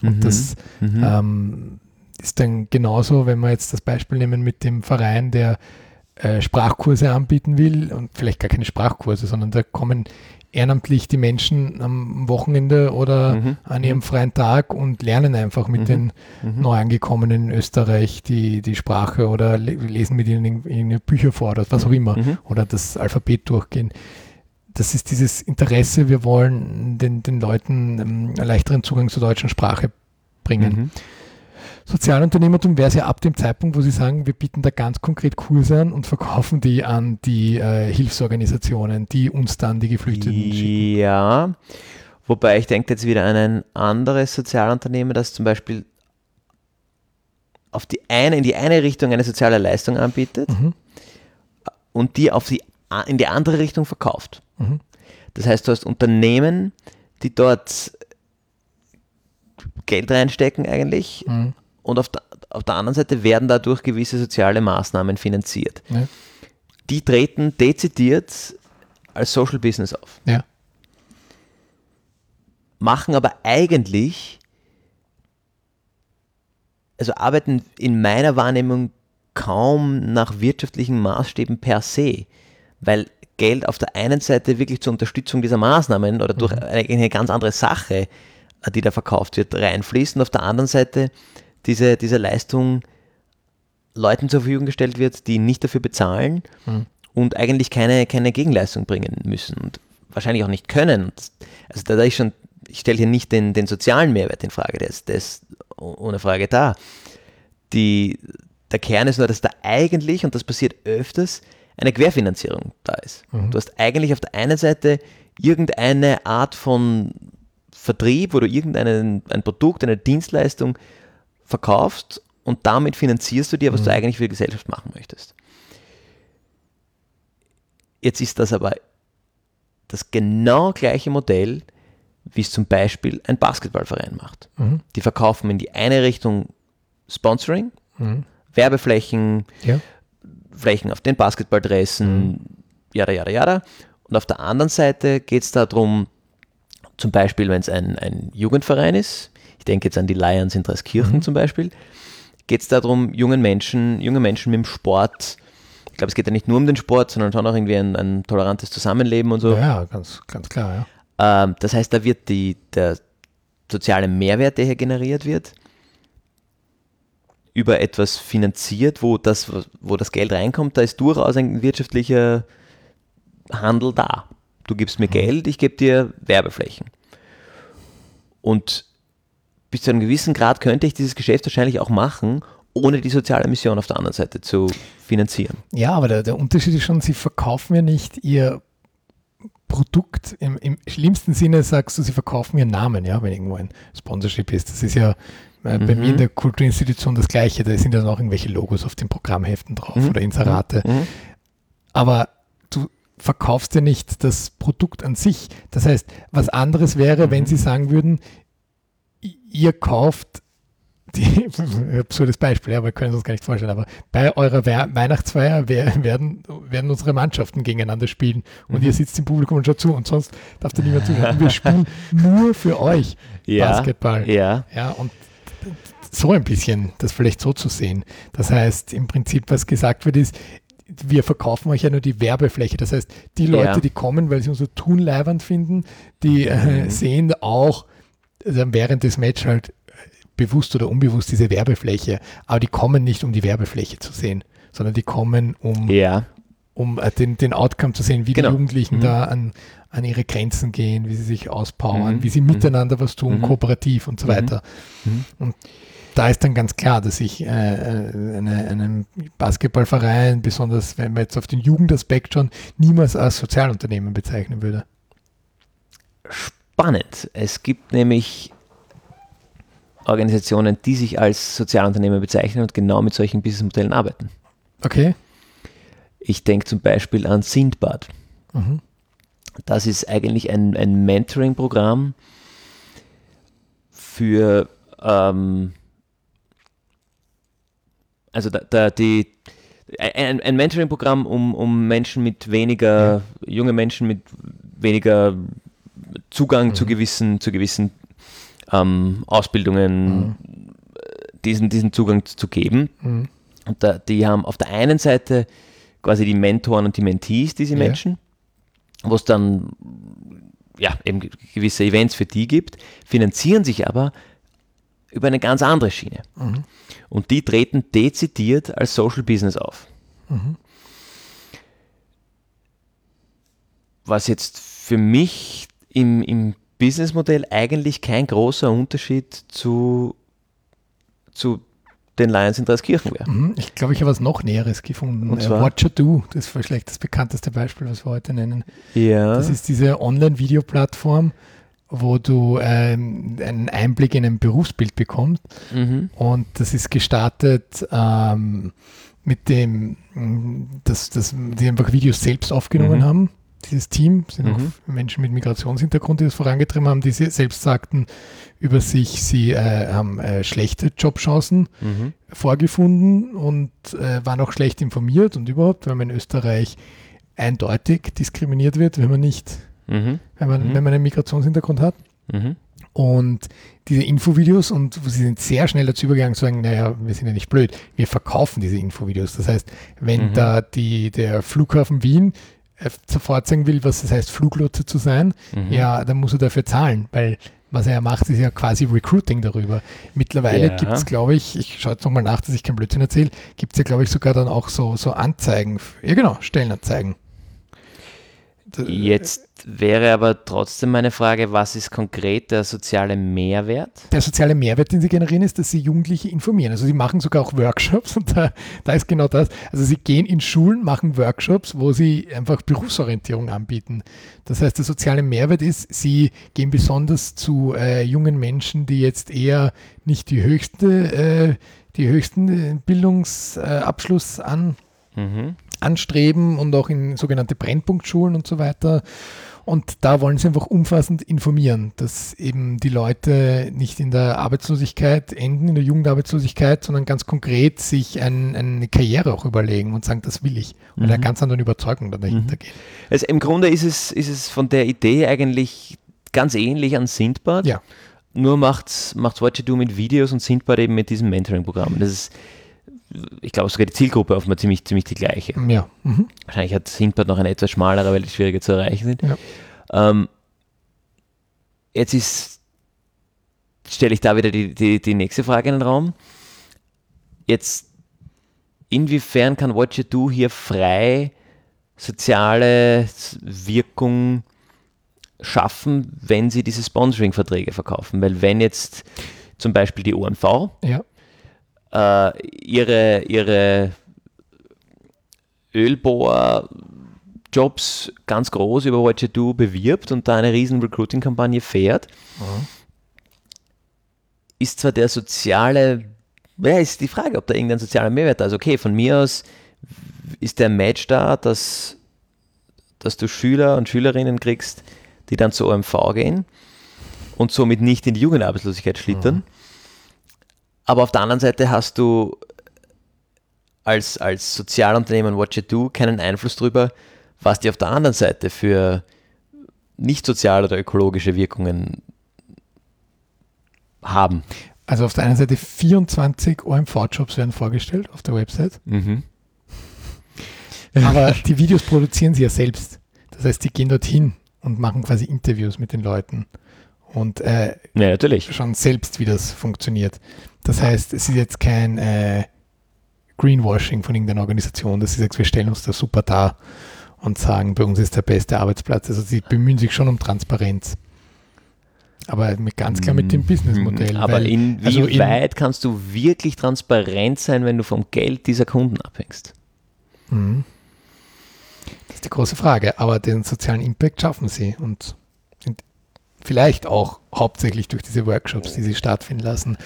Und mhm. das mhm. Ähm, ist dann genauso, wenn wir jetzt das Beispiel nehmen mit dem Verein, der äh, Sprachkurse anbieten will und vielleicht gar keine Sprachkurse, sondern da kommen ehrenamtlich die Menschen am Wochenende oder mhm. an ihrem freien Tag und lernen einfach mit mhm. den mhm. Neuangekommenen in Österreich die, die Sprache oder lesen mit ihnen irgendeine Bücher vor oder was auch immer mhm. oder das Alphabet durchgehen. Das ist dieses Interesse, wir wollen den, den Leuten ähm, einen leichteren Zugang zur deutschen Sprache bringen. Sozialunternehmertum wäre es ja ab dem Zeitpunkt, wo Sie sagen, wir bieten da ganz konkret Kurse an und verkaufen die an die äh, Hilfsorganisationen, die uns dann die Geflüchteten ja, schicken. Ja, wobei ich denke jetzt wieder an ein anderes Sozialunternehmen, das zum Beispiel auf die eine, in die eine Richtung eine soziale Leistung anbietet mhm. und die auf die, in die andere Richtung verkauft. Mhm. Das heißt, du hast Unternehmen, die dort Geld reinstecken eigentlich mhm und auf der, auf der anderen Seite werden dadurch gewisse soziale Maßnahmen finanziert. Ja. Die treten dezidiert als Social Business auf. Ja. Machen aber eigentlich, also arbeiten in meiner Wahrnehmung kaum nach wirtschaftlichen Maßstäben per se, weil Geld auf der einen Seite wirklich zur Unterstützung dieser Maßnahmen oder durch mhm. eine, eine ganz andere Sache, die da verkauft wird, reinfließt und auf der anderen Seite diese, diese Leistung Leuten zur Verfügung gestellt wird, die nicht dafür bezahlen mhm. und eigentlich keine, keine Gegenleistung bringen müssen und wahrscheinlich auch nicht können. Also da, da ist schon, ich stelle hier nicht den, den sozialen Mehrwert in Frage, der ist, der ist ohne Frage da. Die, der Kern ist nur, dass da eigentlich, und das passiert öfters, eine Querfinanzierung da ist. Mhm. Du hast eigentlich auf der einen Seite irgendeine Art von Vertrieb, du irgendein ein Produkt, eine Dienstleistung verkaufst und damit finanzierst du dir, was mhm. du eigentlich für die Gesellschaft machen möchtest. Jetzt ist das aber das genau gleiche Modell, wie es zum Beispiel ein Basketballverein macht. Mhm. Die verkaufen in die eine Richtung Sponsoring, mhm. Werbeflächen, ja. Flächen auf den Basketballdressen, mhm. jada, jada, jada. Und auf der anderen Seite geht es darum, zum Beispiel, wenn es ein, ein Jugendverein ist, ich denke jetzt an die Lions in Dreiskirchen mhm. zum Beispiel, geht es darum, jungen Menschen, junge Menschen mit dem Sport, ich glaube, es geht ja nicht nur um den Sport, sondern schon auch irgendwie ein, ein tolerantes Zusammenleben und so. Ja, ganz, ganz klar, ja. Ähm, das heißt, da wird die, der soziale Mehrwert, der hier generiert wird, über etwas finanziert, wo das, wo das Geld reinkommt, da ist durchaus ein wirtschaftlicher Handel da. Du gibst mir mhm. Geld, ich gebe dir Werbeflächen. Und bis zu einem gewissen Grad könnte ich dieses Geschäft wahrscheinlich auch machen, ohne die soziale Mission auf der anderen Seite zu finanzieren. Ja, aber der, der Unterschied ist schon, sie verkaufen ja nicht ihr Produkt. Im, Im, schlimmsten Sinne sagst du, sie verkaufen ihren Namen, ja, wenn irgendwo ein Sponsorship ist. Das ist ja äh, bei mir in mhm. der Kulturinstitution das Gleiche. Da sind ja noch irgendwelche Logos auf den Programmheften drauf mhm. oder Inserate. Mhm. mhm. Aber du verkaufst ja nicht das Produkt an sich. Das heißt, was anderes wäre, wenn mhm. sie sagen würden, ihr kauft die, absurdes Beispiel, aber wir können uns gar nicht vorstellen, aber bei eurer We Weihnachtsfeier werden, werden unsere Mannschaften gegeneinander spielen und mhm. ihr sitzt im Publikum und schaut zu und sonst darf da niemand zuschauen. wir spielen nur für euch ja, Basketball. Ja. ja, und so ein bisschen, das vielleicht so zu sehen. Das heißt, im Prinzip, was gesagt wird, ist, wir verkaufen euch ja nur die Werbefläche. Das heißt, die Leute, ja. die kommen, weil sie unser Tun leibernd finden, die äh, mhm. sehen auch, also während des Match halt bewusst oder unbewusst diese Werbefläche, aber die kommen nicht, um die Werbefläche zu sehen, sondern die kommen, um, ja. um äh, den, den Outcome zu sehen, wie genau. die Jugendlichen mhm. da an, an ihre Grenzen gehen, wie sie sich auspowern, mhm. wie sie mhm. miteinander was tun, mhm. kooperativ und so mhm. weiter. Mhm. Und da ist dann ganz klar, dass ich äh, äh, eine, einen Basketballverein, besonders wenn man jetzt auf den Jugendaspekt schon, niemals als Sozialunternehmen bezeichnen würde spannend. Es gibt nämlich Organisationen, die sich als Sozialunternehmer bezeichnen und genau mit solchen Businessmodellen arbeiten. Okay. Ich denke zum Beispiel an Sindbad. Mhm. Das ist eigentlich ein, ein Mentoring-Programm für, ähm, also da, da die, ein, ein Mentoring-Programm, um, um Menschen mit weniger, ja. junge Menschen mit weniger Zugang mhm. zu gewissen, zu gewissen ähm, Ausbildungen, mhm. diesen, diesen Zugang zu geben. Mhm. Und da, die haben auf der einen Seite quasi die Mentoren und die Mentees, diese Ja. Menschen, wo es dann ja, eben gewisse Events für die gibt, finanzieren sich aber über eine ganz andere Schiene. Mhm. Und die treten dezidiert als Social Business auf. Mhm. Was jetzt für mich im, im Businessmodell eigentlich kein großer Unterschied zu, zu den Lions in Dreiskirchen wäre. Mhm. Ich glaube, ich habe was noch Näheres gefunden. Und Äh, zwar? Watcher Do, das ist vielleicht das bekannteste Beispiel, was wir heute nennen. Ja. Das ist diese Online-Videoplattform, wo du ähm, einen Einblick in ein Berufsbild bekommst. mhm. Und das ist gestartet ähm, mit dem, mh, dass, dass die einfach Videos selbst aufgenommen Mhm. haben. Dieses Team sind Mhm. auch Menschen mit Migrationshintergrund, die das vorangetrieben haben, die selbst sagten über sich, sie äh, haben äh, schlechte Jobchancen Mhm. vorgefunden und äh, waren auch schlecht informiert und überhaupt, weil man in Österreich eindeutig diskriminiert wird, wenn man nicht, Mhm. wenn man, Mhm. wenn man einen Migrationshintergrund hat. Mhm. Und diese Infovideos und sie sind sehr schnell dazu übergegangen zu sagen, naja, wir sind ja nicht blöd, wir verkaufen diese Infovideos. Das heißt, wenn Mhm. da die, der Flughafen Wien äh, sofort sagen will, was es heißt, Fluglotse zu sein, Mhm. ja, dann muss er dafür zahlen, weil was er ja macht, ist ja quasi Recruiting darüber. Mittlerweile Ja. gibt es, glaube ich, ich schaue jetzt nochmal nach, dass ich kein Blödsinn erzähle, gibt es ja, glaube ich, sogar dann auch so, so Anzeigen, ja genau, Stellenanzeigen. D- Jetzt wäre aber trotzdem meine Frage, was ist konkret der soziale Mehrwert? Der soziale Mehrwert, den sie generieren, ist, dass sie Jugendliche informieren. Also sie machen sogar auch Workshops und da, da ist genau das. Also sie gehen in Schulen, machen Workshops, wo sie einfach Berufsorientierung anbieten. Das heißt, der soziale Mehrwert ist, sie gehen besonders zu äh, jungen Menschen, die jetzt eher nicht die höchste, äh, die höchsten äh, Bildungsabschluss an, Mhm. Anstreben und auch in sogenannte Brennpunktschulen und so weiter. Und da wollen sie einfach umfassend informieren, dass eben die Leute nicht in der Arbeitslosigkeit enden, in der Jugendarbeitslosigkeit, sondern ganz konkret sich ein, eine Karriere auch überlegen und sagen, das will ich. Und Mhm. einer ganz anderen Überzeugung dann dahinter Mhm. geht. Also im Grunde ist es, ist es von der Idee eigentlich ganz ähnlich an Sindbad. Ja. Nur macht's, macht's Watch It Do mit Videos und Sindbad eben mit diesem Mentoring-Programm. Das ist, ich glaube, sogar die Zielgruppe mal ziemlich, ziemlich die gleiche. Ja. Mhm. Wahrscheinlich hat Sindbad noch eine etwas schmalere, weil die schwieriger zu erreichen sind. Ja. Ähm, jetzt ist, stelle ich da wieder die, die, die nächste Frage in den Raum. Jetzt, inwiefern kann Watch It Do hier frei soziale Wirkung schaffen, wenn sie diese Sponsoring-Verträge verkaufen? Weil wenn jetzt zum Beispiel die OMV Ja. Äh, ihre, ihre Ölbohr-Jobs ganz groß über What You Do bewirbt und da eine riesen Recruiting-Kampagne fährt, ist zwar der soziale, ja, ist die Frage, ob da irgendein sozialer Mehrwert da ist. Okay, von mir aus ist der Match da, dass, dass du Schüler und Schülerinnen kriegst, die dann zur OMV gehen und somit nicht in die Jugendarbeitslosigkeit schlittern. Aber auf der anderen Seite hast du als, als Sozialunternehmen Watch It Do keinen Einfluss darüber, was die auf der anderen Seite für nicht soziale oder ökologische Wirkungen haben. Also auf der einen Seite 24 OMV-Jobs werden vorgestellt auf der Website, aber die Videos produzieren sie ja selbst. Das heißt, die gehen dorthin und machen quasi Interviews mit den Leuten und äh, Ja, natürlich. schon selbst, wie das funktioniert. Das heißt, es ist jetzt kein äh, Greenwashing von irgendeiner Organisation, dass sie sagt, wir stellen uns da super dar und sagen, bei uns ist der beste Arbeitsplatz. Also sie bemühen sich schon um Transparenz. Aber mit, ganz klar mit dem Businessmodell. Aber weil- also in- inwieweit kannst du wirklich transparent sein, wenn du vom Geld dieser Kunden abhängst? Mhm. Das ist die große Frage. Aber den sozialen Impact schaffen sie und vielleicht auch hauptsächlich durch diese Workshops, die sie stattfinden lassen.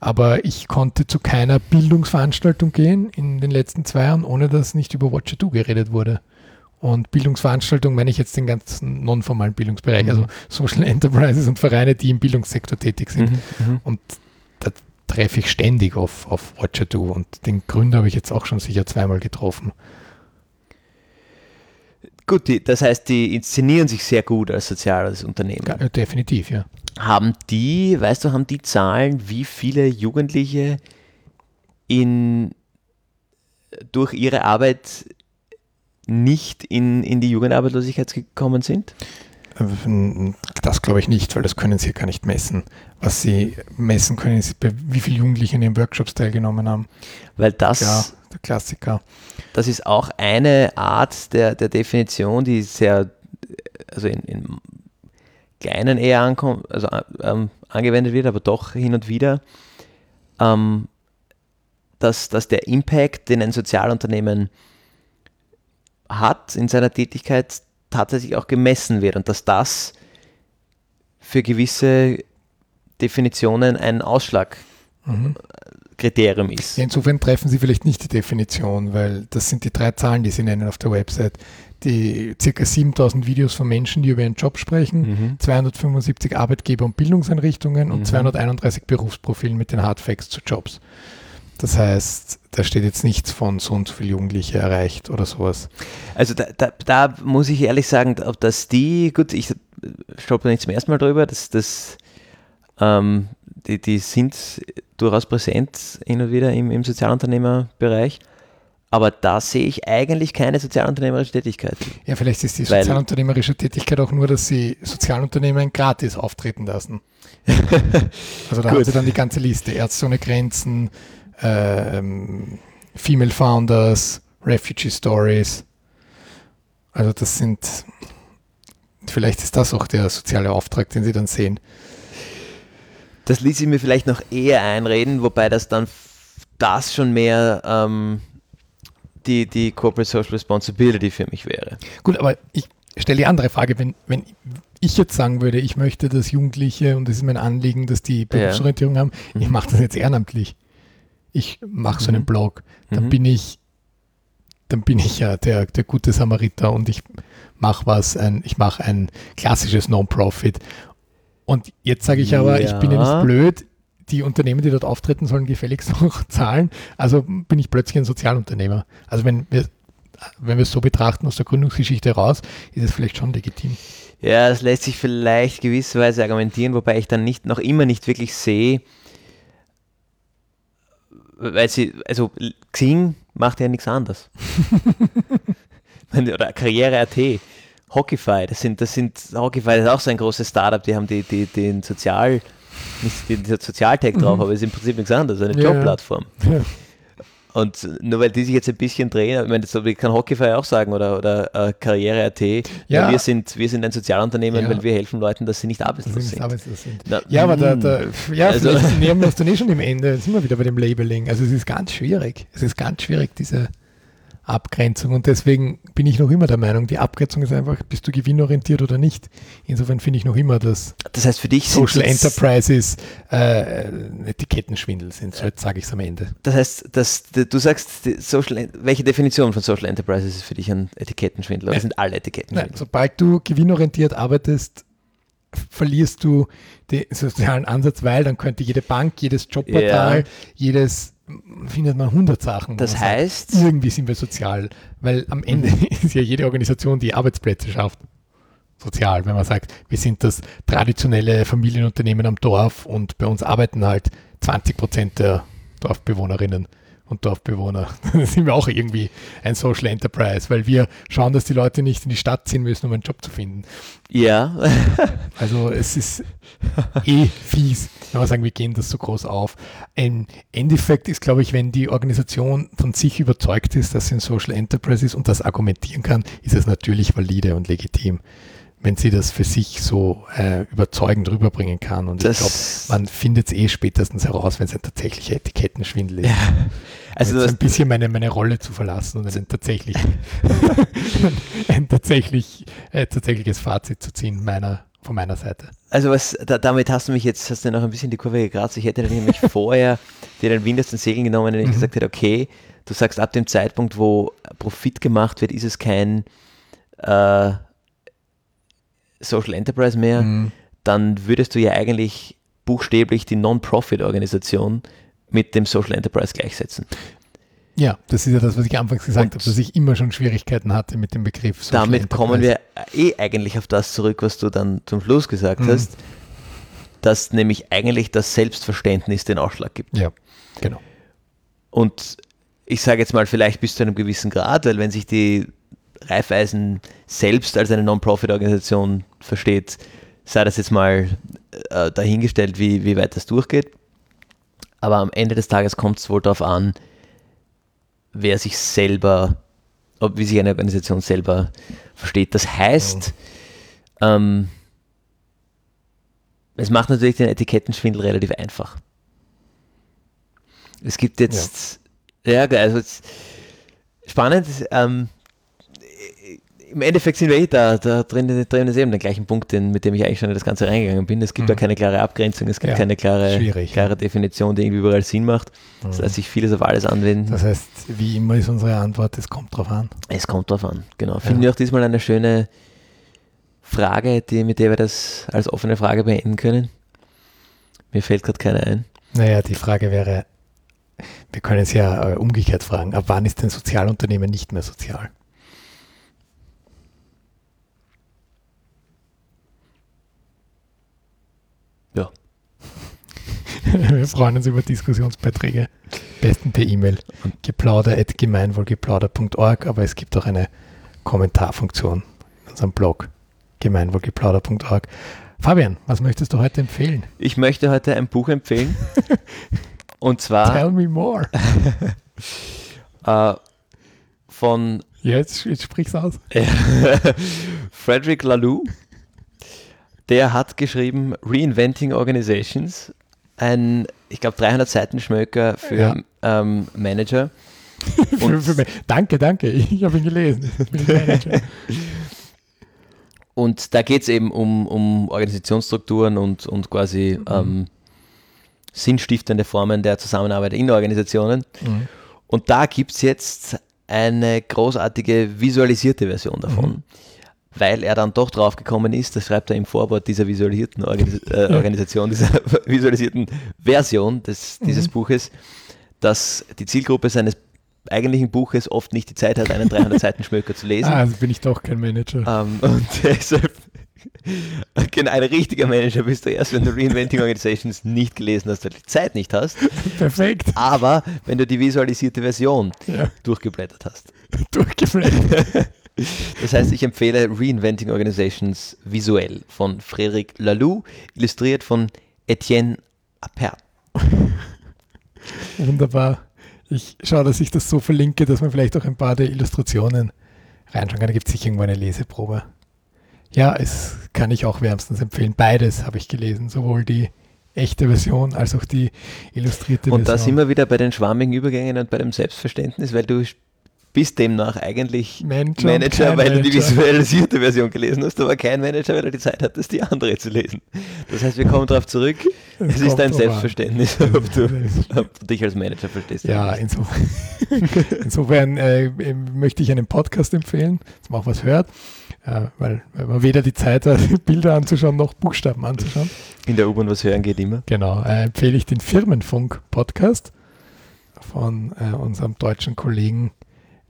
Aber ich konnte zu keiner Bildungsveranstaltung gehen in den letzten zwei Jahren, ohne dass nicht über Watch It Do geredet wurde. Und Bildungsveranstaltung meine ich jetzt den ganzen nonformalen Bildungsbereich, Mhm. also Social Enterprises und Vereine, die im Bildungssektor tätig sind. Mhm. Und da treffe ich ständig auf, auf Watcher Do und den Gründer habe ich jetzt auch schon sicher zweimal getroffen. Gut, die, das heißt, die inszenieren sich sehr gut als soziales Unternehmen. Ja, äh, definitiv, ja. Haben die, weißt du, haben die Zahlen, wie viele Jugendliche in, durch ihre Arbeit nicht in, in die Jugendarbeitslosigkeit gekommen sind? Das glaube ich nicht, weil das können sie gar nicht messen. Was sie messen können, ist, wie viele Jugendliche in den Workshops teilgenommen haben. Weil das, ja, der Klassiker. Das ist auch eine Art der, der Definition, die sehr, also in, in kleinen eher ankommt, also ähm, angewendet wird, aber doch hin und wieder, ähm, dass, dass der Impact, den ein Sozialunternehmen hat in seiner Tätigkeit, tatsächlich auch gemessen wird und dass das für gewisse Definitionen ein Ausschlagkriterium mhm. ist. Ja, insofern treffen Sie vielleicht nicht die Definition, weil das sind die drei Zahlen, die Sie nennen auf der Website. Die ca. 7000 Videos von Menschen, die über ihren Job sprechen, mhm. 275 Arbeitgeber- und Bildungseinrichtungen und mhm. 231 Berufsprofilen mit den Hardfacts zu Jobs. Das heißt, da steht jetzt nichts von so und so viele Jugendliche erreicht oder sowas. Also da, da, da muss ich ehrlich sagen, dass die, gut, ich stoppe nicht zum ersten Mal drüber, dass das ähm, die, die sind durchaus präsent hin und wieder im, im Sozialunternehmerbereich. Aber da sehe ich eigentlich keine sozialunternehmerische Tätigkeit. Ja, vielleicht ist die sozialunternehmerische Tätigkeit auch nur, dass sie Sozialunternehmen gratis auftreten lassen. also da haben sie dann die ganze Liste. Ärzte ohne Grenzen, ähm, Female Founders, Refugee Stories. Also das sind, vielleicht ist das auch der soziale Auftrag, den Sie dann sehen. Das ließ ich mir vielleicht noch eher einreden, wobei das dann das schon mehr ähm, die, die Corporate Social Responsibility für mich wäre. Gut, aber ich stelle die andere Frage, wenn, wenn ich jetzt sagen würde, ich möchte, dass Jugendliche, und das ist mein Anliegen, dass die Berufsorientierung ja. haben, ich mache das jetzt ehrenamtlich ich mache so einen mhm. Blog, dann mhm. bin ich, dann bin ich ja der, der gute Samariter und ich mache was, ein, ich mache ein klassisches Non-Profit. Und jetzt sage ich aber, ja. ich bin ja nicht blöd, die Unternehmen, die dort auftreten, sollen gefälligst auch zahlen. Also bin ich plötzlich ein Sozialunternehmer. Also wenn wir, wenn wir es so betrachten aus der Gründungsgeschichte raus, ist es vielleicht schon legitim. Ja, das lässt sich vielleicht gewisserweise argumentieren, wobei ich dann nicht noch immer nicht wirklich sehe, weil sie, also Xing macht ja nichts anderes. Oder Karriere.at, Hockeyfy, das sind, das sind, Hockeyfy ist auch so ein großes Startup, die haben die, die, den Sozial, nicht den, den Sozialtag drauf, mhm. aber es ist im Prinzip nichts anderes, eine ja, Jobplattform. Ja. Und nur weil die sich jetzt ein bisschen drehen, ich meine, das kann Hockeyfy auch sagen oder, oder äh, Karriere.at, ja. wir, sind, wir sind ein Sozialunternehmen, ja. weil wir helfen Leuten, dass sie nicht arbeitslos sind. Arbeitslos sind. Na, ja, aber da, da hm. ja, also, nähern wir uns dann eh schon im Ende, sind wir wieder bei dem Labeling. Also es ist ganz schwierig. Es ist ganz schwierig, diese Abgrenzung. Und deswegen bin ich noch immer der Meinung, die Abgrenzung ist einfach, bist du gewinnorientiert oder nicht. Insofern finde ich noch immer, dass das heißt für dich Social Enterprises äh, Etikettenschwindel sind, so jetzt sage ich es am Ende. Das heißt, dass du sagst, Social, welche Definition von Social Enterprises ist für dich ein Etikettenschwindel? Oder sind alle Etikettenschwindel? Nein, sobald du gewinnorientiert arbeitest, verlierst du den sozialen Ansatz, weil dann könnte jede Bank, jedes Jobportal, ja. jedes findet man 100 Sachen. Das heißt, sagt, irgendwie sind wir sozial, weil am Ende ist ja jede Organisation, die Arbeitsplätze schafft, sozial. Wenn man sagt, wir sind das traditionelle Familienunternehmen am Dorf und bei uns arbeiten halt 20 Prozent der Dorfbewohnerinnen und Dorfbewohner. Dann sind wir auch irgendwie ein Social Enterprise, weil wir schauen, dass die Leute nicht in die Stadt ziehen müssen, um einen Job zu finden. Ja. also es ist eh fies, wenn wir sagen, wir gehen das so groß auf. Ein Endeffekt ist, glaube ich, wenn die Organisation von sich überzeugt ist, dass sie ein Social Enterprise ist und das argumentieren kann, ist es natürlich valide und legitim wenn sie das für sich so äh, überzeugend rüberbringen kann. Und das ich glaube, man findet es eh spätestens heraus, wenn es ein tatsächlicher Etikettenschwindel ist. Ja. Also ein bisschen meine, meine Rolle zu verlassen und ein, tatsächlich, ein tatsächlich, äh, tatsächliches Fazit zu ziehen meiner, von meiner Seite. Also was, da, damit hast du mich jetzt, hast du noch ein bisschen die Kurve gekratzt. Ich hätte nämlich vorher dir den Wind aus den Segeln genommen, wenn ich mhm. gesagt hätte, okay, du sagst ab dem Zeitpunkt, wo Profit gemacht wird, ist es kein äh, Social Enterprise mehr, mhm. dann würdest du ja eigentlich buchstäblich die Non-Profit-Organisation mit dem Social Enterprise gleichsetzen. Ja, das ist ja das, was ich anfangs gesagt habe, dass ich immer schon Schwierigkeiten hatte mit dem Begriff. Social damit Enterprise. kommen wir eh eigentlich auf das zurück, was du dann zum Schluss gesagt mhm. hast, dass nämlich eigentlich das Selbstverständnis den Ausschlag gibt. Ja, genau. Und ich sage jetzt mal, vielleicht bis zu einem gewissen Grad, weil wenn sich die Raiffeisen selbst als eine Non-Profit-Organisation versteht, sei das jetzt mal äh, dahingestellt, wie, wie weit das durchgeht. Aber am Ende des Tages kommt es wohl darauf an, wer sich selber, ob wie sich eine Organisation selber versteht. Das heißt, oh. ähm, es macht natürlich den Etikettenschwindel relativ einfach. Es gibt jetzt, ja, ja also jetzt, spannend, ähm, im Endeffekt sind wir eh da, da drin, drin ist eben der gleichen Punkt, den, mit dem ich eigentlich schon in das Ganze reingegangen bin. Es gibt mhm. da keine klare Abgrenzung, es gibt ja, keine klare, klare Definition, die irgendwie überall Sinn macht. Mhm. Das heißt, sich vieles auf alles anwenden. Das heißt, wie immer ist unsere Antwort, es kommt drauf an. Es kommt drauf an, genau. Finden wir auch diesmal eine schöne Frage, die, mit der wir das als offene Frage beenden können? Mir fällt gerade keine ein. Naja, die Frage wäre, wir können es ja äh, umgekehrt fragen, ab wann ist ein Sozialunternehmen nicht mehr sozial? Ja. Wir freuen uns über Diskussionsbeiträge. Besten per E-Mail. geplauder.gemeinwohlgeplauder.org, aber es gibt auch eine Kommentarfunktion in unserem Blog gemeinwohlgeplauder.org. Fabian, was möchtest du heute empfehlen? Ich möchte heute ein Buch empfehlen. und zwar. Tell me more. äh, von. Jetzt, jetzt sprich's aus. Frederick Laloux. Der hat geschrieben Reinventing Organizations. Ein, ich glaube, 300 Seiten Schmöker für ja. ähm, Manager. für, für, danke, danke. Ich habe ihn gelesen. Und da geht es eben um, um Organisationsstrukturen und, und quasi mhm. ähm, sinnstiftende Formen der Zusammenarbeit in Organisationen. Mhm. Und da gibt es jetzt eine großartige visualisierte Version davon, mhm. Weil er dann doch drauf gekommen ist, das schreibt er im Vorwort dieser visualisierten Organis äh, Organisation, dieser visualisierten Version des, dieses mhm. Buches, dass die Zielgruppe seines eigentlichen Buches oft nicht die Zeit hat, einen 300 Seiten Schmöker zu lesen. Ah, also bin ich doch kein Manager. Ähm, und deshalb, genau, ein richtiger Manager bist du erst, wenn du Reinventing Organizations nicht gelesen hast, weil du die Zeit nicht hast. Perfekt. Aber wenn du die visualisierte Version ja. durchgeblättert hast. Durchgeblättert. Das heißt, ich empfehle Reinventing Organizations visuell von Frédéric Laloux, illustriert von Etienne Appert. Wunderbar. Ich schaue, dass ich das so verlinke, dass man vielleicht auch ein paar der Illustrationen reinschauen kann. Da gibt es sicher irgendwo eine Leseprobe. Ja, es kann ich auch wärmstens empfehlen. Beides habe ich gelesen, sowohl die echte Version als auch die illustrierte und Version. Und da sind wir wieder bei den schwammigen Übergängen und bei dem Selbstverständnis, weil du bist demnach eigentlich Manager, Manager weil Manager. du die visualisierte Version gelesen hast, aber kein Manager, weil du die Zeit hattest, die andere zu lesen. Das heißt, wir kommen darauf zurück. Es, es ist dein Selbstverständnis, ob du, ob du, dich als Manager verstehst. Ja, insofern, insofern äh, möchte ich einen Podcast empfehlen, dass man auch was hört. Äh, weil, weil, man weder die Zeit hat, Bilder anzuschauen, noch Buchstaben anzuschauen. In der U-Bahn was hören geht immer. Genau, äh, empfehle ich den Firmenfunk-Podcast von äh, unserem deutschen Kollegen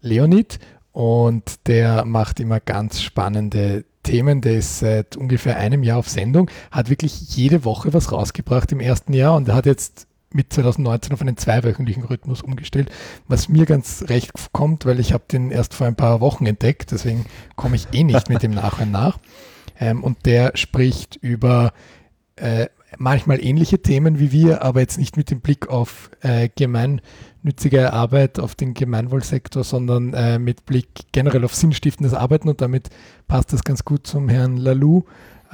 Leonid und der macht immer ganz spannende Themen. Der ist seit ungefähr einem Jahr auf Sendung, hat wirklich jede Woche was rausgebracht im ersten Jahr und er hat jetzt mit 2019 auf einen zweiwöchentlichen Rhythmus umgestellt, was mir ganz recht kommt, weil ich habe den erst vor ein paar Wochen entdeckt, deswegen komme ich eh nicht mit dem Nachhinein nach. Ähm, und der spricht über äh, manchmal ähnliche Themen wie wir, aber jetzt nicht mit dem Blick auf äh, gemeinnützige Arbeit, auf den Gemeinwohlsektor, sondern äh, mit Blick generell auf sinnstiftendes Arbeiten. Und damit passt das ganz gut zum Herrn Lalou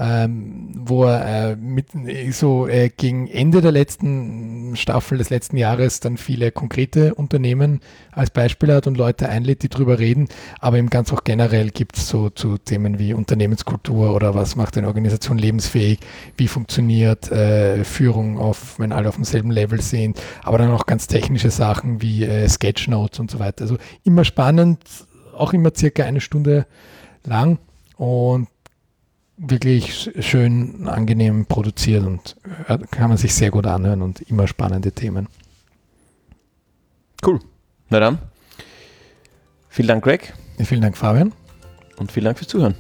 ähm, wo er äh, mit, so äh, gegen Ende der letzten Staffel des letzten Jahres dann viele konkrete Unternehmen als Beispiel hat und Leute einlädt, die drüber reden. Aber im ganz auch generell gibt es so zu Themen wie Unternehmenskultur oder was macht eine Organisation lebensfähig, wie funktioniert äh, Führung auf, wenn alle auf demselben Level sind, aber dann auch ganz technische Sachen wie äh, Sketchnotes und so weiter. Also immer spannend, auch immer circa eine Stunde lang. Und wirklich schön angenehm produziert und äh, kann man sich sehr gut anhören und immer spannende Themen. Cool. Na dann. Vielen Dank, Greg. Vielen Dank, Fabian. Und vielen Dank fürs Zuhören.